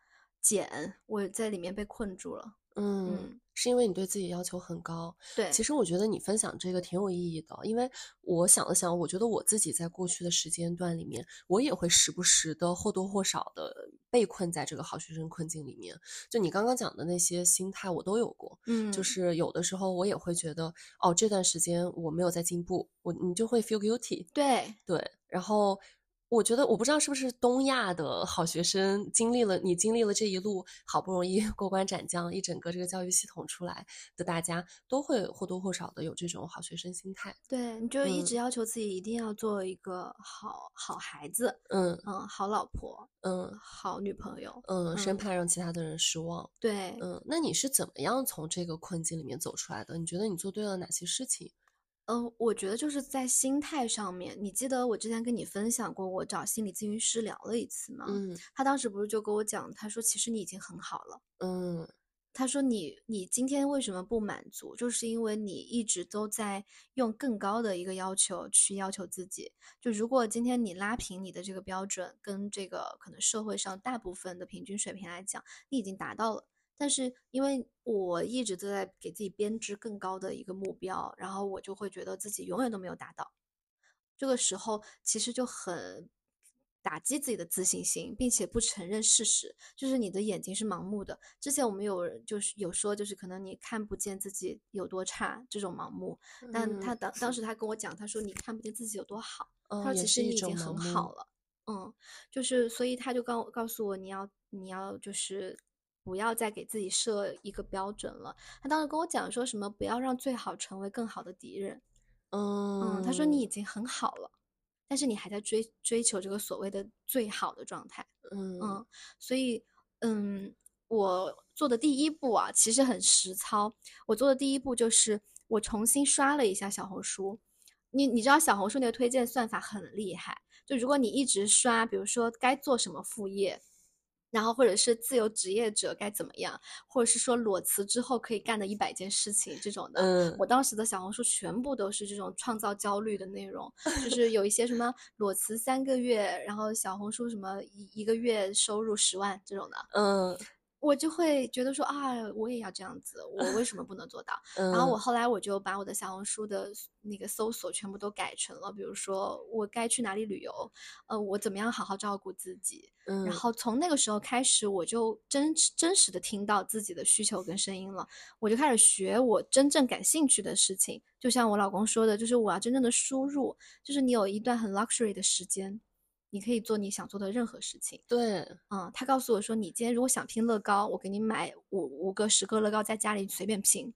茧，我在里面被困住了。嗯嗯，是因为你对自己要求很高。对，其实我觉得你分享这个挺有意义的，因为我想了想，我觉得我自己在过去的时间段里面，我也会时不时的或多或少的被困在这个好学生困境里面。就你刚刚讲的那些心态，我都有过。嗯，就是有的时候我也会觉得，哦，这段时间我没有在进步，我你就会 feel guilty。对，对，然后我觉得我不知道是不是东亚的好学生经历了你经历了这一路，好不容易 过关斩将，一整个这个教育系统出来的大家，都会或多或少的有这种好学生心态。对，你就一直嗯要求自己一定要做一个好好孩子，嗯嗯，好老婆，嗯好女朋友，嗯，生嗯怕让其他的人失望。对，嗯，那你是怎么样从这个困境里面走出来的？你觉得你做对了哪些事情？嗯，我觉得就是在心态上面，你记得我之前跟你分享过，我找心理咨询师聊了一次吗？嗯他当时不是就跟我讲，他说其实你已经很好了。嗯他说你你今天为什么不满足，就是因为你一直都在用更高的一个要求去要求自己。就如果今天你拉平你的这个标准，跟这个可能社会上大部分的平均水平来讲，你已经达到了。但是因为我一直都在给自己编织更高的一个目标，然后我就会觉得自己永远都没有达到。这个时候其实就很打击自己的自信心，并且不承认事实，就是你的眼睛是盲目的。之前我们有人就是有说，就是可能你看不见自己有多差这种盲目，但他嗯当当 时他跟我讲，他说你看不见自己有多好，哦他说其实你已经很好了，嗯，就是所以他就告告诉我你要你要就是。不要再给自己设一个标准了。他当时跟我讲说什么，不要让最好成为更好的敌人。嗯嗯，他说你已经很好了，但是你还在追追求这个所谓的最好的状态。嗯嗯，所以嗯，我做的第一步啊，其实很实操。我做的第一步就是我重新刷了一下小红书。你你知道小红书那个推荐算法很厉害，就如果你一直刷，比如说该做什么副业。然后或者是自由职业者该怎么样，或者是说裸辞之后可以干的一百件事情这种的，嗯。我当时的小红书全部都是这种创造焦虑的内容，就是有一些什么 裸辞三个月，然后小红书什么一一个月收入十万这种的，嗯我就会觉得说啊，我也要这样子，我为什么不能做到？然后我嗯后来我就把我的小红书的那个搜索全部都改成了，比如说我该去哪里旅游，呃，我怎么样好好照顾自己。嗯，然后从那个时候开始，我就真真实的听到自己的需求跟声音了，我就开始学我真正感兴趣的事情。就像我老公说的，就是我要真正的输入，就是你有一段很 luxury 的时间，你可以做你想做的任何事情。对，嗯，他告诉我说，你今天如果想拼乐高，我给你买五五个、十个乐高，在家里随便拼。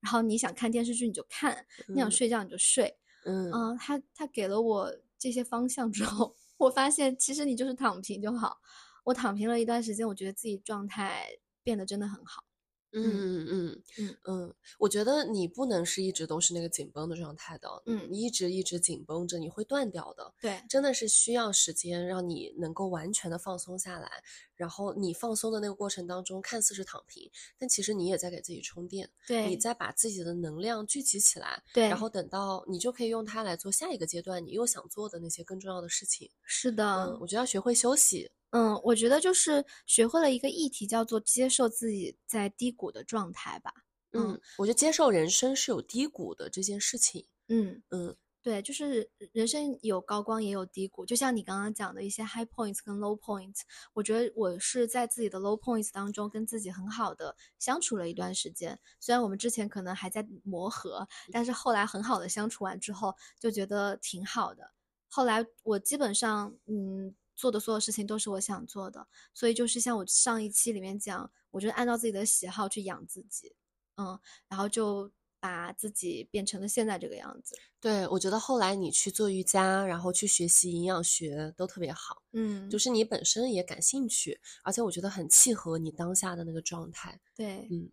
然后你想看电视剧你就看，你想嗯睡觉你就睡。嗯嗯，他他给了我这些方向之后，我发现其实你就是躺平就好。我躺平了一段时间，我觉得自己状态变得真的很好。嗯嗯。嗯嗯嗯，我觉得你不能是一直都是那个紧绷的状态的，嗯。你一直一直紧绷着，你会断掉的。对，真的是需要时间让你能够完全的放松下来，然后你放松的那个过程当中，看似是躺平，但其实你也在给自己充电，对，你在把自己的能量聚集起来，对，然后等到你就可以用它来做下一个阶段你又想做的那些更重要的事情。是的，嗯，我觉得要学会休息。嗯，我觉得就是学会了一个议题，叫做接受自己在低谷的状态吧。嗯嗯，我觉得接受人生是有低谷的这件事情。嗯，嗯对，就是人生有高光也有低谷，就像你刚刚讲的一些 high points 跟 low points，我觉得我是在自己的 low points 当中跟自己很好的相处了一段时间。虽然我们之前可能还在磨合，但是后来很好的相处完之后，就觉得挺好的。后来我基本上，嗯，做的所有事情都是我想做的，所以就是像我上一期里面讲，我就按照自己的喜好去养自己，嗯，然后就把自己变成了现在这个样子。对，我觉得后来你去做瑜伽，然后去学习营养学都特别好，嗯，就是你本身也感兴趣，而且我觉得很契合你当下的那个状态。对，嗯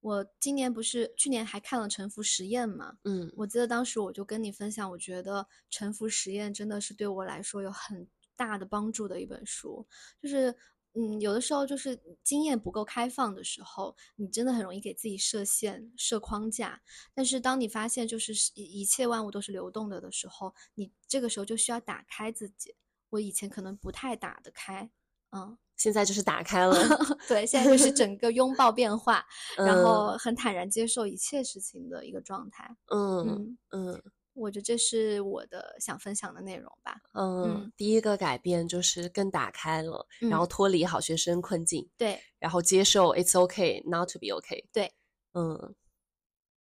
我今年不是去年还看了《沉浮实验》嘛？嗯我记得当时我就跟你分享，我觉得《沉浮实验》真的是对我来说有很大的帮助的一本书。就是，嗯，有的时候就是经验不够开放的时候，你真的很容易给自己设限、设框架。但是当你发现就是一一切万物都是流动的的时候，你这个时候就需要打开自己。我以前可能不太打得开，嗯，现在就是打开了，对，现在就是整个拥抱变化，然嗯后很坦然接受一切事情的一个状态。嗯嗯，嗯我觉得这是我的想分享的内容吧。嗯嗯，第一个改变就是更打开了，然后嗯脱离好学生困境，对然后接受 it's okay not to be okay。对，嗯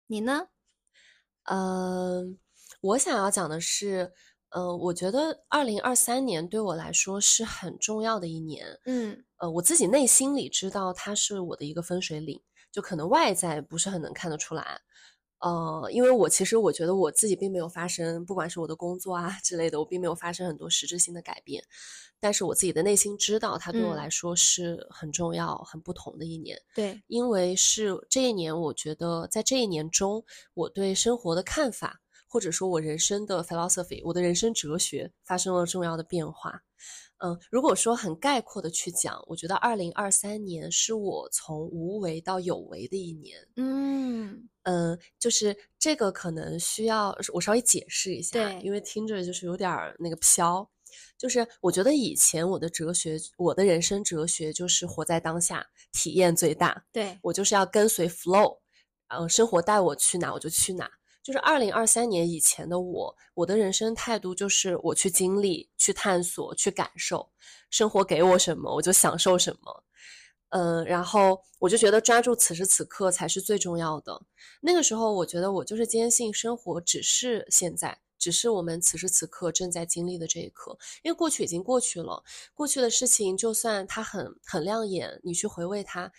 你呢？嗯，我想要讲的是，呃，我觉得二零二三年对我来说是很重要的一年。嗯呃，我自己内心里知道它是我的一个分水岭，就可能外在不是很能看得出来。呃，因为我其实我觉得我自己并没有发生，不管是我的工作啊之类的，我并没有发生很多实质性的改变，但是我自己的内心知道，它对我嗯来说是很重要、很不同的一年。对，因为是这一年，我觉得在这一年中，我对生活的看法，或者说我人生的 philosophy，我的人生哲学发生了重要的变化。嗯，如果说很概括的去讲，我觉得二零二三年是我从无为到有为的一年。嗯嗯，就是这个可能需要我稍微解释一下，对因为听着就是有点儿那个飘。就是我觉得以前我的哲学，我的人生哲学就是活在当下，体验最大。对，我就是要跟随 flow，嗯，生活带我去哪我就去哪。就是二零二三年以前的我，我的人生态度就是我去经历、去探索、去感受，生活给我什么我就享受什么。嗯，然后我就觉得抓住此时此刻才是最重要的。那个时候，我觉得我就是坚信生活只是现在，只是我们此时此刻正在经历的这一刻。因为过去已经过去了，过去的事情就算它很很亮眼，你去回味它，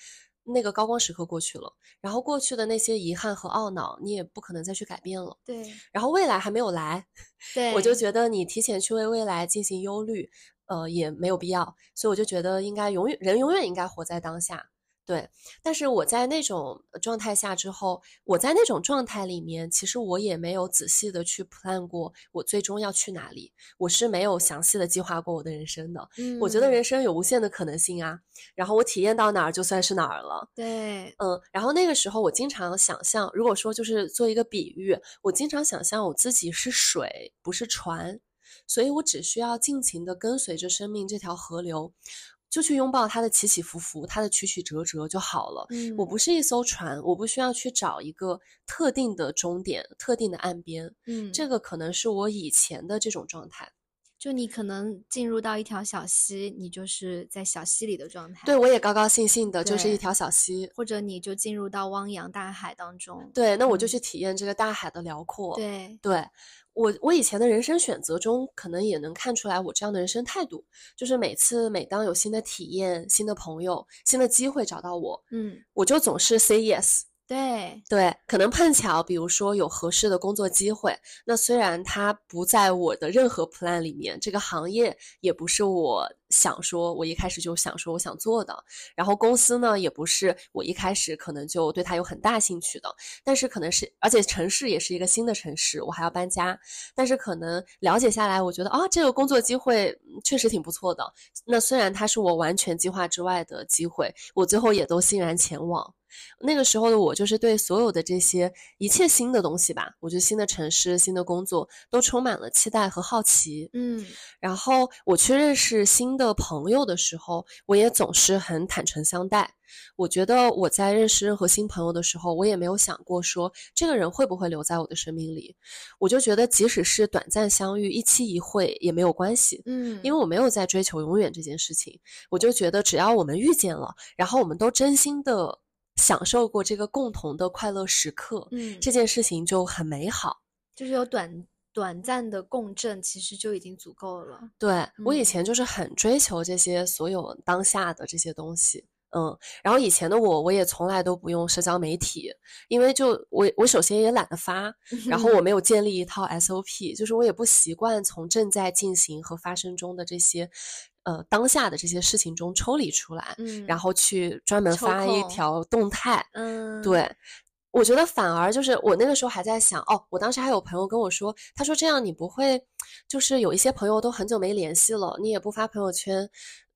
那个高光时刻过去了，然后过去的那些遗憾和懊恼，你也不可能再去改变了。对，然后未来还没有来，对，我就觉得你提前去为未来进行忧虑，呃，也没有必要。所以我就觉得应该永远人永远应该活在当下。对，但是我在那种呃状态下之后，我在那种状态里面，其实我也没有仔细的去 plan 过我最终要去哪里，我是没有详细的计划过我的人生的。我觉得嗯人生有无限的可能性啊，然后我体验到哪儿就算是哪儿了。对，嗯，然后那个时候我经常想象，如果说就是做一个比喻，我经常想象我自己是水，不是船，所以我只需要尽情的跟随着生命这条河流，就去拥抱它的起起伏伏，它的曲曲折折就好了。嗯，我不是一艘船，我不需要去找一个特定的终点、特定的岸边。嗯，这个可能是我以前的这种状态。就你可能进入到一条小溪，你就是在小溪里的状态。对，我也高高兴兴的，就是一条小溪。或者你就进入到汪洋大海当中。对，那我就嗯去体验这个大海的辽阔。对，对我，我以前的人生选择中，可能也能看出来我这样的人生态度，就是每次每当有新的体验、新的朋友、新的机会找到我，嗯，我就总是 say yes。对，对，可能碰巧，比如说有合适的工作机会，那虽然它不在我的任何 plan 里面，这个行业也不是我想说，我一开始就想说我想做的，然后公司呢也不是我一开始可能就对它有很大兴趣的，但是可能是，而且城市也是一个新的城市，我还要搬家，但是可能了解下来，我觉得啊，这个工作机会确实挺不错的。那虽然它是我完全计划之外的机会，我最后也都欣然前往。那个时候的我，就是对所有的这些一切新的东西吧，我觉得新的城市、新的工作都充满了期待和好奇。嗯然后我去认识新的朋友的时候，我也总是很坦诚相待。我觉得我在认识任何新朋友的时候，我也没有想过说这个人会不会留在我的生命里。我就觉得，即使是短暂相遇、一期一会也没有关系。嗯，因为我没有在追求永远这件事情，我就觉得只要我们遇见了，然后我们都真心的享受过这个共同的快乐时刻，嗯，这件事情就很美好。就是有短短暂的共振，其实就已经足够了。对我以嗯前就是很追求这些所有当下的这些东西。嗯，然后以前的我，我也从来都不用社交媒体，因为就我我首先也懒得发，然后我没有建立一套 SOP，就是我也不习惯从正在进行和发生中的这些，呃当下的这些事情中抽离出来，嗯，然后去专门发一条动态。嗯，对，我觉得反而就是我那个时候还在想，哦，我当时还有朋友跟我说，他说这样你不会，就是有一些朋友都很久没联系了，你也不发朋友圈，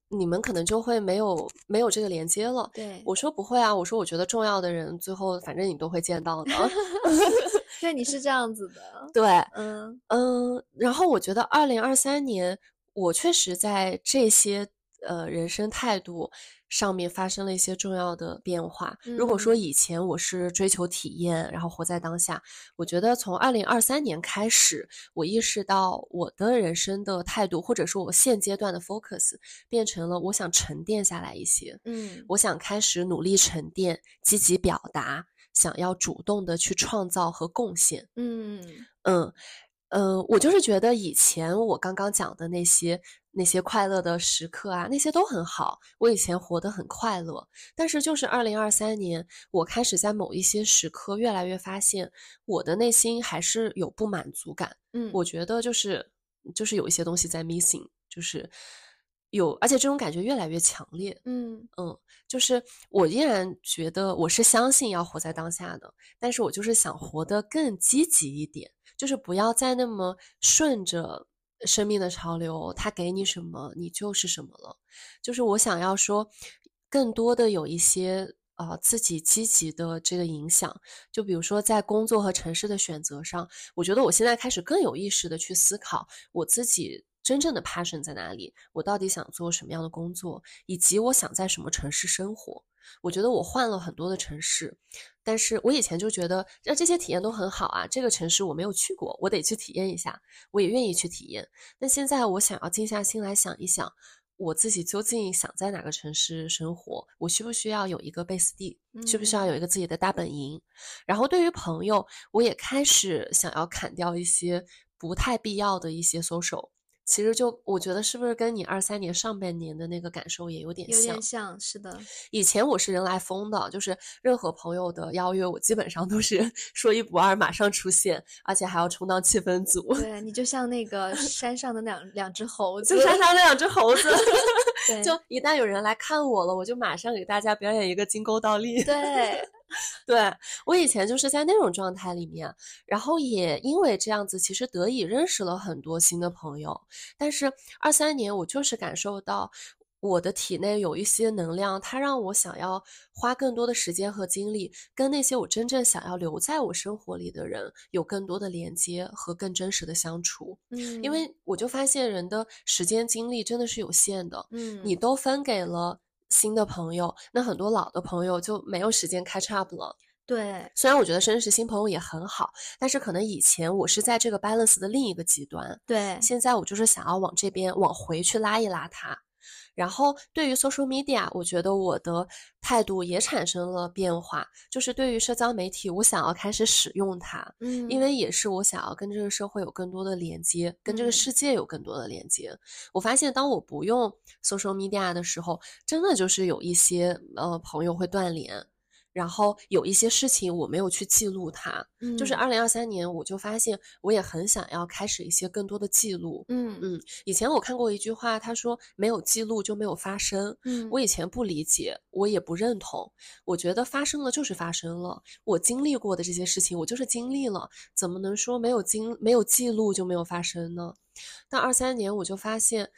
你们可能就会没有没有这个连接了。对，我说不会啊，我说我觉得重要的人最后反正你都会见到的。对，你是这样子的。对，嗯嗯，然后我觉得二零二三年，我确实在这些呃人生态度上面发生了一些重要的变化。如果说嗯以前我是追求体验，然后活在当下，我觉得从二零二三年开始，我意识到我的人生的态度，或者说我现阶段的 focus 变成了我想沉淀下来一些，嗯我想开始努力沉淀，积极表达，想要主动的去创造和贡献。嗯嗯，呃，我就是觉得以前我刚刚讲的那些那些快乐的时刻啊，那些都很好。我以前活得很快乐，但是就是二零二三年，我开始在某一些时刻越来越发现，我的内心还是有不满足感。嗯，我觉得就是就是有一些东西在 missing，就是有，而且这种感觉越来越强烈。嗯嗯，就是我依然觉得我是相信要活在当下的，但是我就是想活得更积极一点，就是不要再那么顺着生命的潮流，它给你什么你就是什么了。就是我想要说，更多的有一些啊、自己积极的这个影响。就比如说在工作和城市的选择上，我觉得我现在开始更有意识的去思考我自己。真正的 passion 在哪里？我到底想做什么样的工作，以及我想在什么城市生活？我觉得我换了很多的城市，但是我以前就觉得，那这些体验都很好啊。这个城市我没有去过，我得去体验一下，我也愿意去体验。但现在我想要静下心来想一想，我自己究竟想在哪个城市生活？我需不需要有一个 base 地？需不需要有一个自己的大本营？然后对于朋友，我也开始想要砍掉一些不太必要的一些 social。其实就我觉得是不是跟你二三年上半年的那个感受也有点有像？点像，是的。以前我是人来疯的，就是任何朋友的邀约，我基本上都是 说一不二，马上出现，而且还要充当气氛组。对你就像那个山上的两两只猴子，就山上那两只猴子，对就一旦有人来看我了，我就马上给大家表演一个金钩倒立。对，对我以前就是在那种状态里面，然后也因为这样子，其实得以认识了很多新的朋友。但是二三年我就是感受到，我的体内有一些能量，它让我想要花更多的时间和精力，跟那些我真正想要留在我生活里的人有更多的连接和更真实的相处。嗯，因为我就发现人的时间精力真的是有限的，嗯，你都分给了新的朋友，那很多老的朋友就没有时间 catch up 了。对，虽然我觉得认识新朋友也很好，但是可能以前我是在这个 balance 的另一个极端，对，现在我就是想要往这边往回去拉一拉它。然后对于 social media，我觉得我的态度也产生了变化，就是对于社交媒体，我想要开始使用它，嗯，因为也是我想要跟这个社会有更多的连接，跟这个嗯世界有更多的连接。我发现，当我不用 social media 的时候，真的就是有一些呃朋友会断联。然后有一些事情我没有去记录它，就是嗯二零二三年，我就发现我也很想要开始一些更多的记录。嗯嗯，以前我看过一句话，他说没有记录就没有发生。嗯，我以前不理解，我也不认同。我觉得发生了就是发生了，我经历过的这些事情，我就是经历了，怎么能说没有经没有记录就没有发生呢？但二三年我就发现，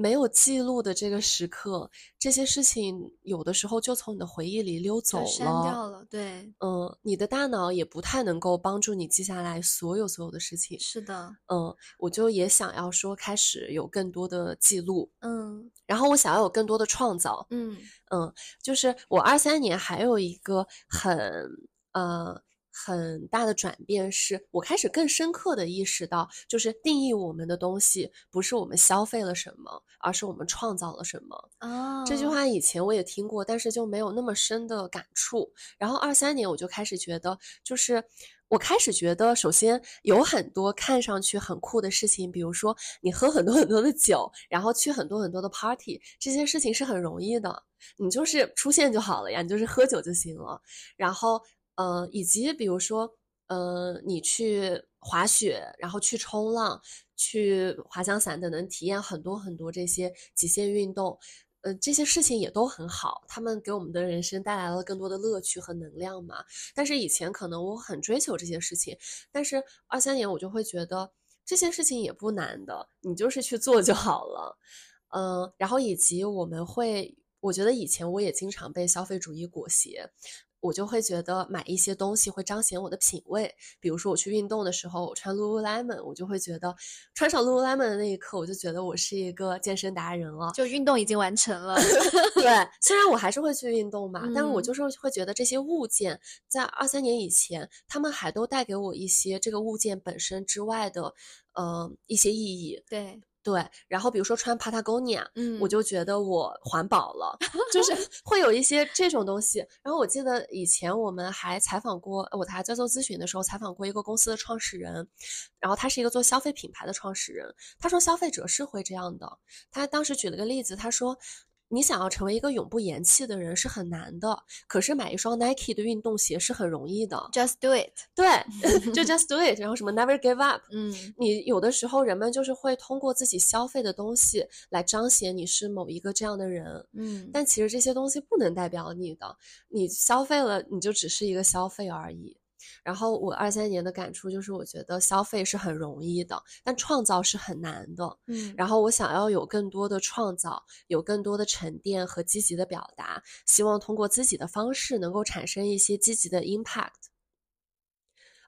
没有记录的这个时刻，这些事情有的时候就从你的回忆里溜走了删。掉了，对，嗯，你的大脑也不太能够帮助你记下来所有所有的事情。是的，嗯，我就也想要说开始有更多的记录，嗯然后我想要有更多的创造。嗯嗯，就是我二三年还有一个很呃很大的转变，是我开始更深刻的意识到，就是定义我们的东西不是我们消费了什么，而是我们创造了什么。哦，这句话以前我也听过，但是就没有那么深的感触。然后二三年我就开始觉得，就是我开始觉得，首先有很多看上去很酷的事情，比如说你喝很多很多的酒，然后去很多很多的 party，这些事情是很容易的，你就是出现就好了呀，你就是喝酒就行了。然后，呃，以及比如说，呃，你去滑雪，然后去冲浪，去滑翔伞等等，体验很多很多这些极限运动。呃，这些事情也都很好，他们给我们的人生带来了更多的乐趣和能量嘛。但是以前可能我很追求这些事情，但是二三年我就会觉得这些事情也不难的，你就是去做就好了。嗯、然后以及我们会，我觉得以前我也经常被消费主义裹挟。我就会觉得买一些东西会彰显我的品味，比如说我去运动的时候，我穿 Lululemon，我就会觉得穿上 Lululemon 的那一刻，我就觉得我是一个健身达人了。就运动已经完成了，对，虽然我还是会去运动嘛，但是我嗯就是会觉得这些物件在二三年以前，他们还都带给我一些这个物件本身之外的，呃，一些意义。对，对，然后比如说穿 Patagonia，嗯，我就觉得我环保了，就 是会有一些这种东西。然后我记得以前我们还采访过，我还在做咨询的时候采访过一个公司的创始人，然后他是一个做消费品牌的创始人，他说消费者是会这样的。他当时举了个例子，他说。你想要成为一个永不言弃的人是很难的，可是买一双 Nike 的运动鞋是很容易的。just do it，对，就 just do it，然后什么 never give up，嗯你有的时候人们就是会通过自己消费的东西来彰显你是某一个这样的人，嗯，但其实这些东西不能代表你的，你消费了你就只是一个消费而已。然后我二三年的感触就是，我觉得消费是很容易的，但创造是很难的。嗯，然后我想要有更多的创造，有更多的沉淀和积极的表达，希望通过自己的方式能够产生一些积极的 impact。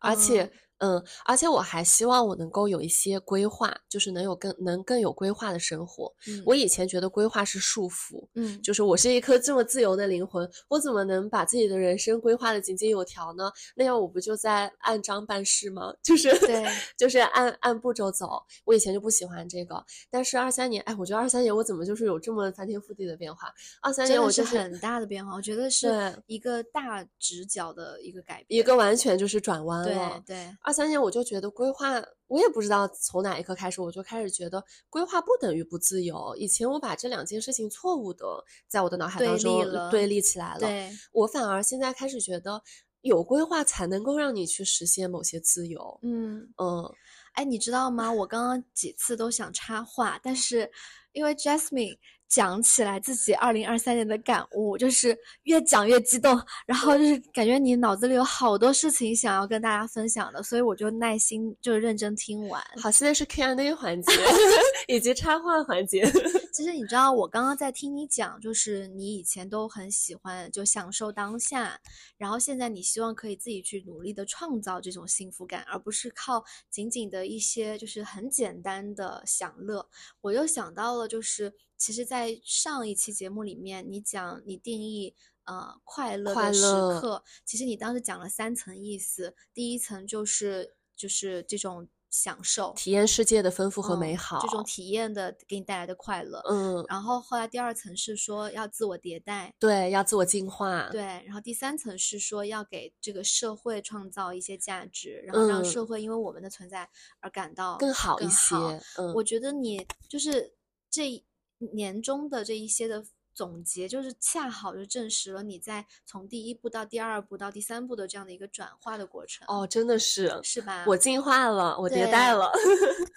而且，嗯，而且我还希望我能够有一些规划，就是能有更能更有规划的生活。嗯我以前觉得规划是束缚，嗯就是我是一颗这么自由的灵魂，我怎么能把自己的人生规划的井井有条呢？那样我不就在按章办事吗？就是对 就是按按步骤走。我以前就不喜欢这个，但是二三年，哎，我觉得二三年我怎么就是有这么翻天覆地的变化？二三年我就是很大的变化，我觉得是一个大直角的一个改变，一个完全就是转弯对了。对，二三年我就觉得规划，我也不知道从哪一刻开始，我就开始觉得规划不等于不自由。以前我把这两件事情错误的在我的脑海当中对立起来了，对，我反而现在开始觉得有规划才能够让你去实现某些自由。嗯，嗯，哎，你知道吗？我刚刚几次都想插话，但是因为 Jasmine 讲起来自己二零二三年的感悟，就是越讲越激动，然后就是感觉你脑子里有好多事情想要跟大家分享的，所以我就耐心就认真听完。好，现在是 Q&A 环节 以及插话环节。其实你知道，我刚刚在听你讲，就是你以前都很喜欢就享受当下，然后现在你希望可以自己去努力的创造这种幸福感，而不是靠仅仅的一些就是很简单的享乐。我又想到了，就是其实，在上一期节目里面，你讲你定义呃快乐的时刻，其实你当时讲了三层意思，第一层就是就是这种。享受体验世界的丰富和美好，这种体验的给你带来的快乐。嗯，然后后来第二层是说要自我迭代，对，要自我进化。对，然后第三层是说要给这个社会创造一些价值，然后让社会因为我们的存在而感到更好一些。嗯，我觉得你就是这年终的这一些的。总结就是恰好就证实了你在从第一步到第二步到第三步的这样的一个转化的过程哦，真的是是吧？我进化了，我迭代了。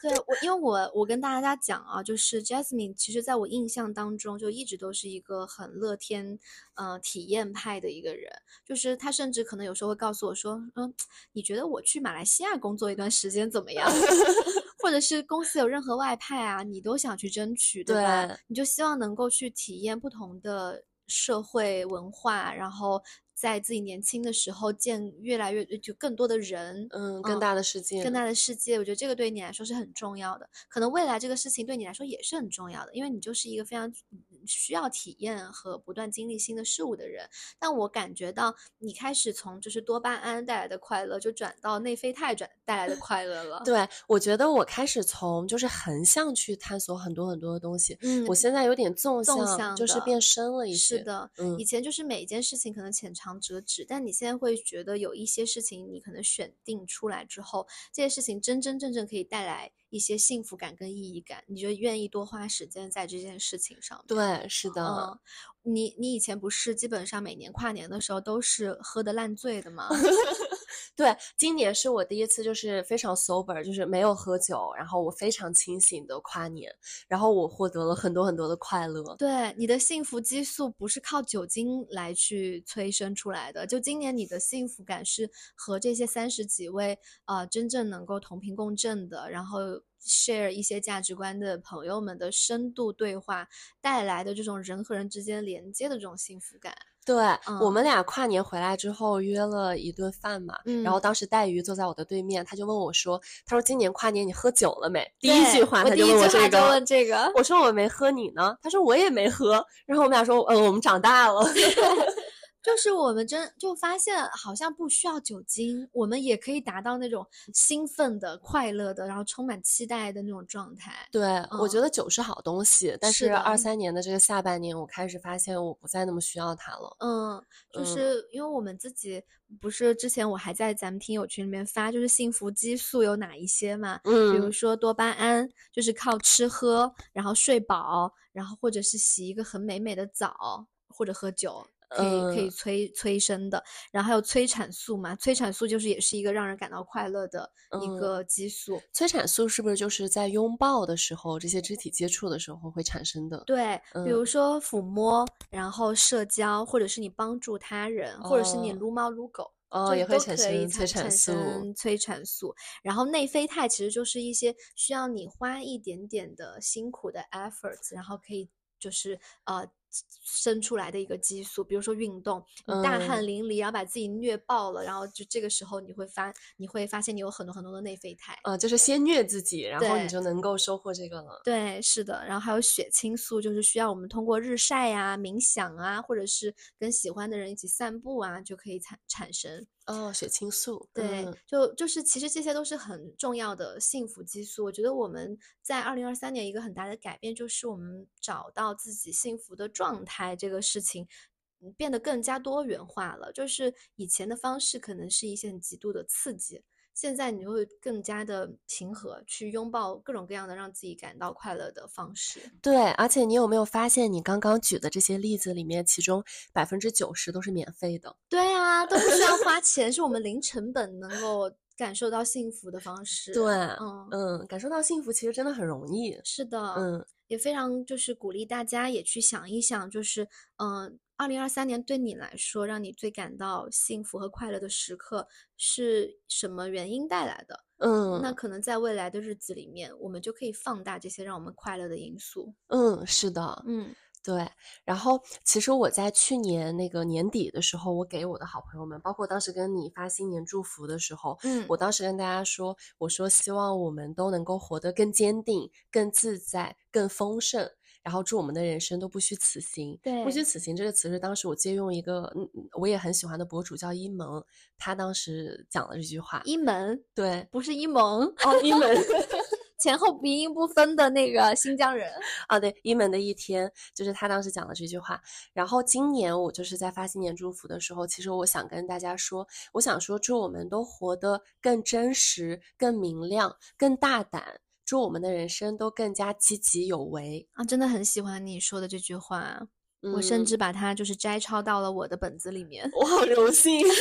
对 我，因为我我跟大家讲啊，就是 Jasmine，其实在我印象当中就一直都是一个很乐天、嗯体验派的一个人。就是他甚至可能有时候会告诉我说：“嗯，你觉得我去马来西亚工作一段时间怎么样？” 或者是公司有任何外派啊，你都想去争取，对吧？你就希望能够去体验不同的社会文化，然后在自己年轻的时候见越来越就更多的人，嗯，更大的世界，更大的世界。我觉得这个对你来说是很重要的，可能未来这个事情对你来说也是很重要的，因为你就是一个非常。需要体验和不断经历新的事物的人，但我感觉到你开始从就是多巴胺带来的快乐，就转到内啡肽转带来的快乐了。对，我觉得我开始从就是横向去探索很多很多的东西，嗯，我现在有点纵向，就是变深了一些。是的，嗯，以前就是每一件事情可能浅尝辄止，但你现在会觉得有一些事情你可能选定出来之后，这些事情真真正正可以带来。一些幸福感跟意义感，你就愿意多花时间在这件事情上。对，是的。嗯，你你以前不是基本上每年跨年的时候都是喝的烂醉的吗？对，今年是我第一次，就是非常 sober，就是没有喝酒，然后我非常清醒的跨年，然后我获得了很多很多的快乐。对，你的幸福激素不是靠酒精来去催生出来的，就今年你的幸福感是和这些三十几位啊真正能够同频共振的，然后。share 一些价值观的朋友们的深度对话带来的这种人和人之间连接的这种幸福感。对我们俩跨年回来之后约了一顿饭嘛，然后当时带鱼坐在我的对面，他就问我说：“他说今年跨年你喝酒了没？”第一句话他就问我这个。问这个。我说我没喝，你呢？他说我也没喝。然后我们俩说：“呃，我们长大了。”就是我们真就发现，好像不需要酒精，我们也可以达到那种兴奋的、快乐的，然后充满期待的那种状态。对，我觉得酒是好东西，但是二三年的这个下半年，我开始发现我不再那么需要它了。嗯，就是因为我们自己不是之前我还在咱们听友群里面发，就是幸福激素有哪一些嘛？嗯，比如说多巴胺，就是靠吃喝，然后睡饱，然后或者是洗一个很美美的澡，或者喝酒。可以可以催催生的，然后还有催产素嘛？催产素就是也是一个让人感到快乐的一个激素。催产素是不是就是在拥抱的时候，这些肢体接触的时候会产生的？对，比如说抚摸，然后社交，或者是你帮助他人，或者是你撸猫撸狗，哦，也会产生催产素。催产素，然后内啡肽其实就是一些需要你花一点点的辛苦的 efforts，然后可以就是呃。生出来的一个激素，比如说运动，你大汗淋漓，然后把自己虐爆了，然后就这个时候你会发，你会发现你有很多很多的内啡肽，呃，就是先虐自己，然后你就能够收获这个了。对，是的，然后还有血清素，就是需要我们通过日晒呀、冥想啊，或者是跟喜欢的人一起散步啊，就可以产产生。哦，血清素，对，就就是其实这些都是很重要的幸福激素。我觉得我们在二零二三年一个很大的改变，就是我们找到自己幸福的状态这个事情，变得更加多元化了。就是以前的方式可能是一些很极度的刺激。现在你就会更加的平和，去拥抱各种各样的让自己感到快乐的方式。对，而且你有没有发现，你刚刚举的这些例子里面，其中百分之九十都是免费的？对啊，都不需要花 钱，是我们零成本能够感受到幸福的方式。对，嗯嗯，感受到幸福其实真的很容易。是的，嗯，也非常就是鼓励大家也去想一想，就是嗯。二零二三年对你来说，让你最感到幸福和快乐的时刻是什么原因带来的？嗯，那可能在未来的日子里面，我们就可以放大这些让我们快乐的因素。嗯，是的，嗯对。然后其实我在去年那个年底的时候，我给我的好朋友们，包括当时跟你发新年祝福的时候，嗯我当时跟大家说，我说希望我们都能够活得更坚定、更自在、更丰盛。然后祝我们的人生都不虚此行。对不虚此行这个词是当时我借用一个嗯嗯我也很喜欢的博主叫一萌，他当时讲了这句话。一萌对，不是一萌，哦，一萌。前后鼻音不分的那个新疆人。啊，对，一门的一天，就是他当时讲了这句话。然后今年我就是在发新年祝福的时候，其实我想跟大家说，我想说，祝我们都活得更真实、更明亮、更大胆，祝我们的人生都更加积极有为。啊，真的很喜欢你说的这句话，我甚嗯至把它就是摘抄到了我的本子里面。我好荣幸。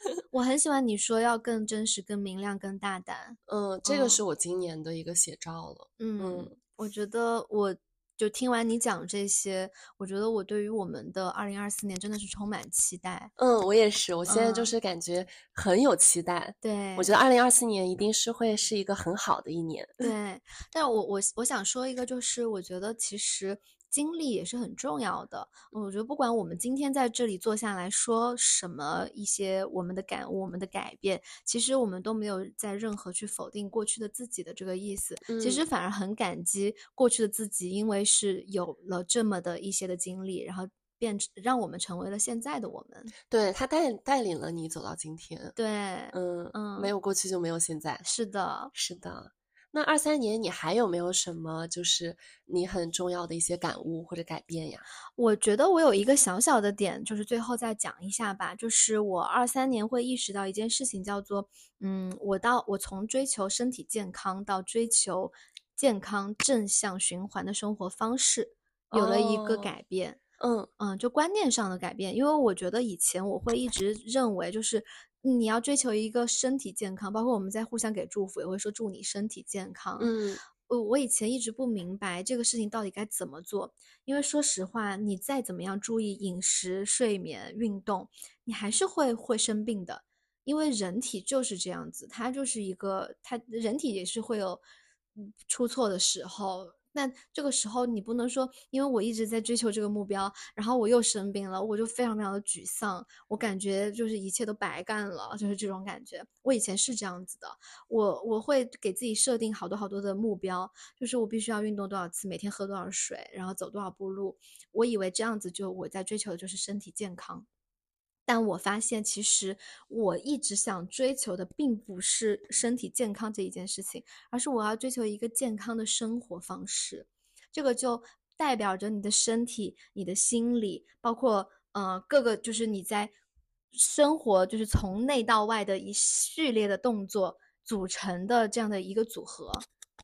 我很喜欢你说要更真实、更明亮、更大胆。嗯，这个嗯是我今年的一个写照了。嗯，我觉得我就听完你讲这些，我觉得我对于我们的二零二四年真的是充满期待。嗯，我也是，我现在就嗯是感觉很有期待。对，我觉得二零二四年一定是会是一个很好的一年。对，但我我我想说一个，就是我觉得其实经历也是很重要的。我觉得不管我们今天在这里坐下来说什么一些我们的感悟、我们的改变，其实我们都没有在任何去否定过去的自己的这个意思。其实嗯反而很感激过去的自己，因为是有了这么的一些的经历，然后变成让我们成为了现在的我们。对他带带领了你走到今天。对，嗯嗯没有过去就没有现在。是的。是的，那二三年你还有没有什么就是你很重要的一些感悟或者改变呀？我觉得我有一个小小的点，就是最后再讲一下吧。就是我二三年会意识到一件事情，叫做，嗯，我到我从追求身体健康到追求健康正向循环的生活方式，有了一个哦改变。嗯嗯，就观念上的改变，因为我觉得以前我会一直认为，就是你要追求一个身体健康，包括我们在互相给祝福，也会说祝你身体健康。嗯我我以前一直不明白这个事情到底该怎么做，因为说实话，你再怎么样注意饮食、睡眠、运动，你还是会会生病的，因为人体就是这样子，它就是一个，它人体也是会有嗯出错的时候。那这个时候你不能说，因为我一直在追求这个目标，然后我又生病了，我就非常非常的沮丧，我感觉就是一切都白干了，就是这种感觉。我以前是这样子的，我我会给自己设定好多好多的目标，就是我必须要运动多少次，每天喝多少水，然后走多少步路。我以为这样子就我在追求的就是身体健康，但我发现其实我一直想追求的并不是身体健康这一件事情，而是我要追求一个健康的生活方式。这个就代表着你的身体、你的心理，包括呃各个就是你在生活就是从内到外的一系列的动作组成的这样的一个组合。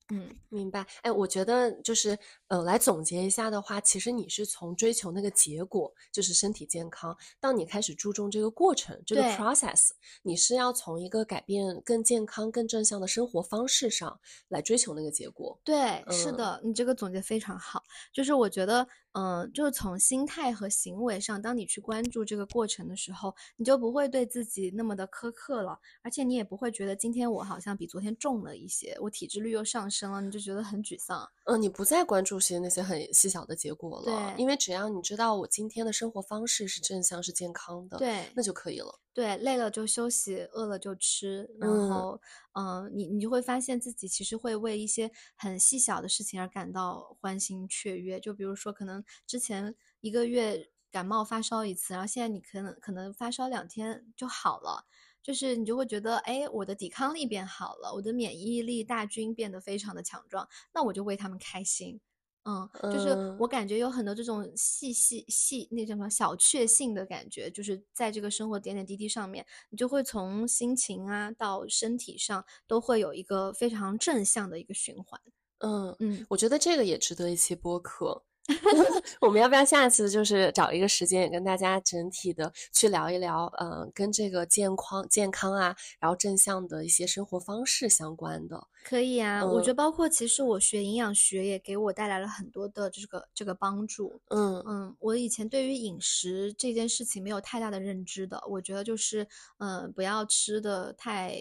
嗯，明白。哎，我觉得就是，呃，来总结一下的话，其实你是从追求那个结果，就是身体健康，到你开始注重这个过程，这个 process，你是要从一个改变更健康、更正向的生活方式上来追求那个结果。对，是嗯的，你这个总结非常好。就是我觉得，嗯、就是从心态和行为上，当你去关注这个过程的时候，你就不会对自己那么的苛刻了，而且你也不会觉得今天我好像比昨天重了一些，我体脂率又上升了，你就觉得很沮丧。嗯，你不再关注些那些很细小的结果了，对因为只要你知道我今天的生活方式是正向、是健康的，对，那就可以了。对，累了就休息，饿了就吃，然嗯后，嗯、你你就会发现自己其实会为一些很细小的事情而感到欢欣雀跃。就比如说，可能之前一个月感冒发烧一次，然后现在你可能可能发烧两天就好了，就是你就会觉得，哎，我的抵抗力变好了，我的免疫力大军变得非常的强壮，那我就为他们开心。嗯，就是嗯我感觉有很多这种细细细那叫什么小确幸的感觉，就是在这个生活点点滴滴上面，你就会从心情啊到身体上都会有一个非常正向的一个循环。嗯，嗯，我觉得这个也值得一期播客。我们要不要下次就是找一个时间，也跟大家整体的去聊一聊，呃，跟这个健康、健康啊，然后正向的一些生活方式相关的。可以啊，我觉嗯得包括其实我学营养学也给我带来了很多的这个这个帮助。嗯嗯，我以前对于饮食这件事情没有太大的认知的，我觉得就是，嗯、不要吃的太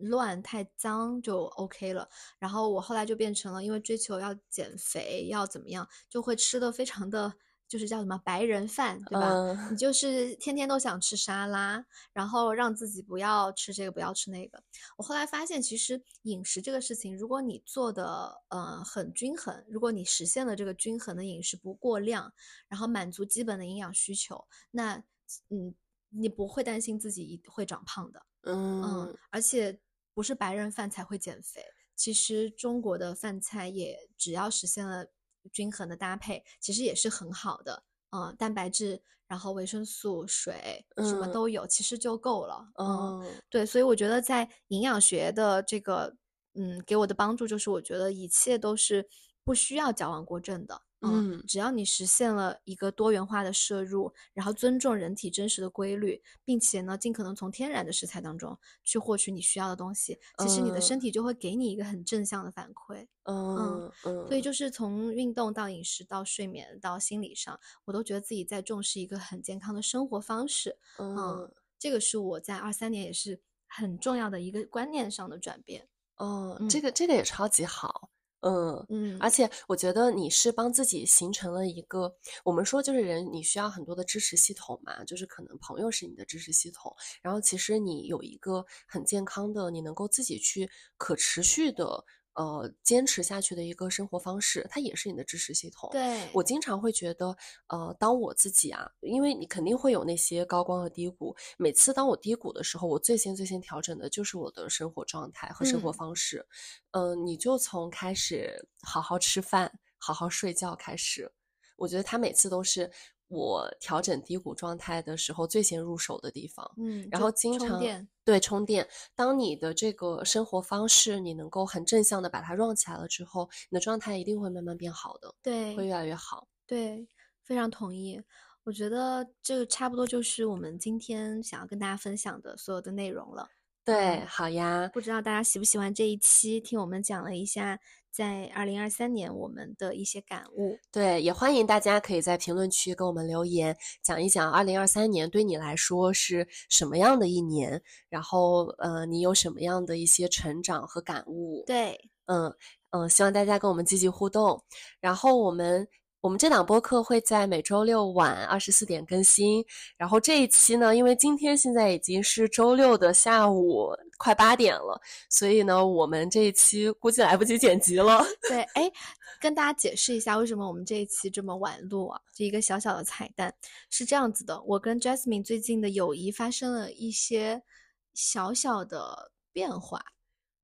乱太脏就 OK 了。然后我后来就变成了，因为追求要减肥要怎么样，就会吃的非常的。就是叫什么白人饭，对吧？嗯你就是天天都想吃沙拉，然后让自己不要吃这个，不要吃那个。我后来发现，其实饮食这个事情，如果你做的呃很均衡，如果你实现了这个均衡的饮食不过量，然后满足基本的营养需求，那嗯，你不会担心自己会长胖的。嗯嗯，而且不是白人饭才会减肥，其实中国的饭菜也只要实现了均衡的搭配，其实也是很好的。嗯，蛋白质，然后维生素、水，什么嗯都有，其实就够了。嗯，哦，对，所以我觉得在营养学的这个，嗯，给我的帮助就是，我觉得一切都是不需要矫枉过正的。嗯只要你实现了一个多元化的摄入，然后尊重人体真实的规律，并且呢，尽可能从天然的食材当中去获取你需要的东西，其实你的嗯身体就会给你一个很正向的反馈。嗯嗯，所以就是从运动到饮食到睡眠到心理上，我都觉得自己在重视一个很健康的生活方式。嗯嗯，这个是我在二三年也是很重要的一个观念上的转变。哦，嗯这个这个也超级好，嗯。嗯，而且我觉得你是帮自己形成了一个，我们说就是人你需要很多的支持系统嘛，就是可能朋友是你的支持系统，然后其实你有一个很健康的，你能够自己去可持续的呃坚持下去的一个生活方式，它也是你的支持系统。对，我经常会觉得，呃，当我自己啊，因为你肯定会有那些高光和低谷。每次当我低谷的时候，我最先最先调整的就是我的生活状态和生活嗯方式。嗯、你就从开始好好吃饭、好好睡觉开始，我觉得他每次都是我调整低谷状态的时候最先入手的地方。嗯，然后经常对充电。当你的这个生活方式你能够很正向的把它 run 起来了之后，你的状态一定会慢慢变好的，对，会越来越好。对，非常同意。我觉得这个差不多就是我们今天想要跟大家分享的所有的内容了。对，嗯好呀，不知道大家喜不喜欢这一期，听我们讲了一下在二零二三年我们的一些感悟。对，也欢迎大家可以在评论区给我们留言，讲一讲二零二三年对你来说是什么样的一年，然后呃，你有什么样的一些成长和感悟？对，嗯嗯，希望大家跟我们积极互动。然后我们我们这档播客会在每周六晚二十四点更新。然后这一期呢，因为今天现在已经是周六的下午快八点了，所以呢，我们这一期估计来不及剪辑了。对，哎，跟大家解释一下为什么我们这一期这么晚录啊？这一个小小的彩蛋是这样子的，我跟 Jasmine 最近的友谊发生了一些小小的变化。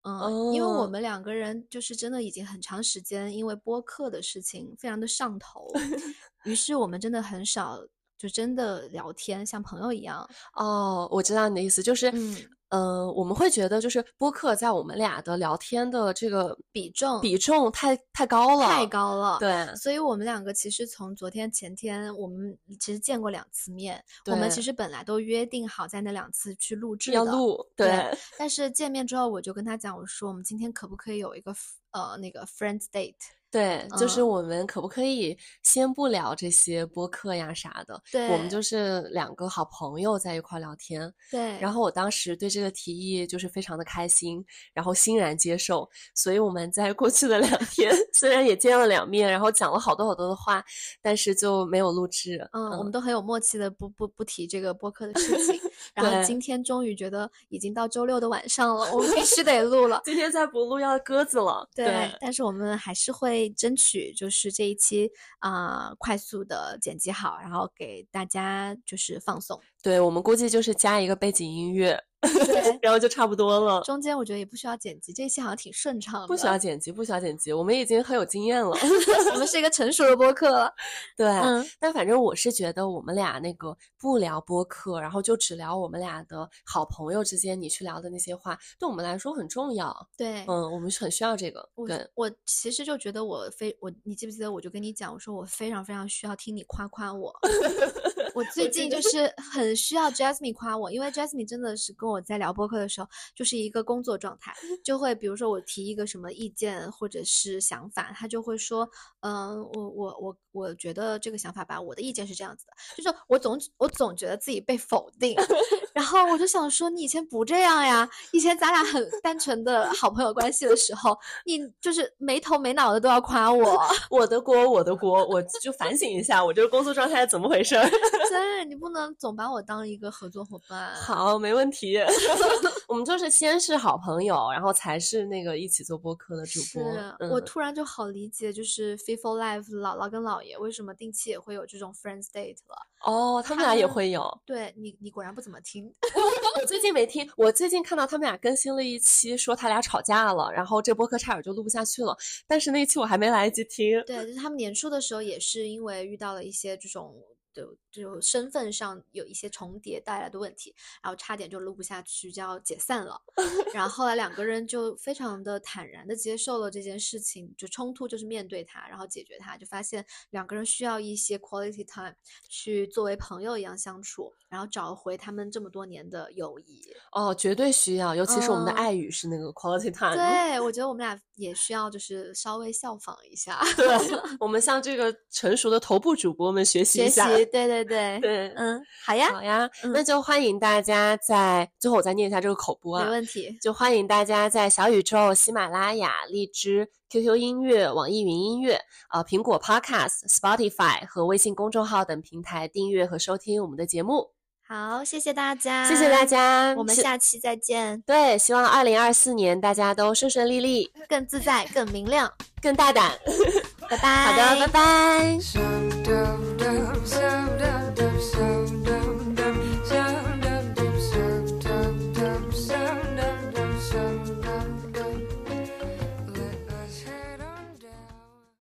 嗯，因为我哦们两个人就是真的已经很长时间，因为播客的事情非常的上头，于是我们真的很少就真的聊天，像朋友一样。哦，我知道你的意思，就是，嗯呃，我们会觉得就是播客在我们俩的聊天的这个比重比重太太高了，太高了。对所以我们两个其实从昨天前天，我们其实见过两次面。我们其实本来都约定好在那两次去录制的，要录，对对，但是见面之后，我就跟他讲，我说我们今天可不可以有一个呃那个 friends date？对，就是嗯我们可不可以先不聊这些播客呀啥的，对我们就是两个好朋友在一块儿聊天。对，然后我当时对这个提议就是非常的开心，然后欣然接受。所以我们在过去的两 天，虽然也见了两面，然后讲了好多好多的话，但是就没有录制。嗯，我们都很有默契的不不不提这个播客的事情。然后今天终于觉得已经到周六的晚上了，我们必须得录了。今天再不录要鸽子了。对，但是我们还是会争取，就是这一期啊、快速的剪辑好，然后给大家就是放送。对，我们估计就是加一个背景音乐，然后就差不多了。中间我觉得也不需要剪辑，这一期好像挺顺畅的。不需要剪辑，不需要剪辑，我们已经很有经验了。我们是一个成熟的播客了。对，嗯，但反正我是觉得我们俩那个不聊播客，然后就只聊我们俩的好朋友之间你去聊的那些话，对我们来说很重要。对，嗯，我们是很需要这个。我对，我其实就觉得我非我，你记不记得我就跟你讲，我说我非常非常需要听你夸夸我。我最近就是很需要 Jasmine 夸我，因为 Jasmine 真的是跟我在聊播客的时候，就是一个工作状态，就会比如说我提一个什么意见或者是想法，他就会说，嗯、我我我我觉得这个想法吧，我的意见是这样子的，就是我总我总觉得自己被否定，然后我就想说，你以前不这样呀，以前咱俩很单纯的好朋友关系的时候，你就是没头没脑的都要夸我。我的锅，我的锅，我就反省一下，我这个工作状态怎么回事儿？对，你不能总把我当一个合作伙伴。好，没问题。我们就是先是好朋友，然后才是那个一起做播客的主播。我突然就好理解，就是 f i f o Life 姥姥跟姥爷为什么定期也会有这种 Friends Date 了。哦，他们俩也会有。对你，你果然不怎么听。我最近没听，我最近看到他们俩更新了一期，说他俩吵架了，然后这播客差点就录不下去了。但是那一期我还没来得及听。对，就是他们年初的时候也是因为遇到了一些这种。就就身份上有一些重叠带来的问题，然后差点就录不下去，就要解散了。然后后来两个人就非常的坦然的接受了这件事情，就冲突就是面对它，然后解决它，就发现两个人需要一些 quality time 去作为朋友一样相处，然后找回他们这么多年的友谊。哦，绝对需要，尤其是我们的爱语是那个 quality time。对，我觉得我们俩也需要就是稍微效仿一下。对，我们向这个成熟的头部主播们学习一下。对对对对，嗯，好呀，好呀，那就欢迎大家在最后我再念一下这个口播啊，没问题，就欢迎大家在小宇宙、喜马拉雅、荔枝、QQ 音乐、网易云音乐、呃苹果 Podcast、Spotify 和微信公众号等平台订阅和收听我们的节目。好，谢谢大家，谢谢大家，我们下期再见。对，希望二零二四年大家都顺顺利利，更自在，更明亮，更大胆。拜拜。好的，拜拜。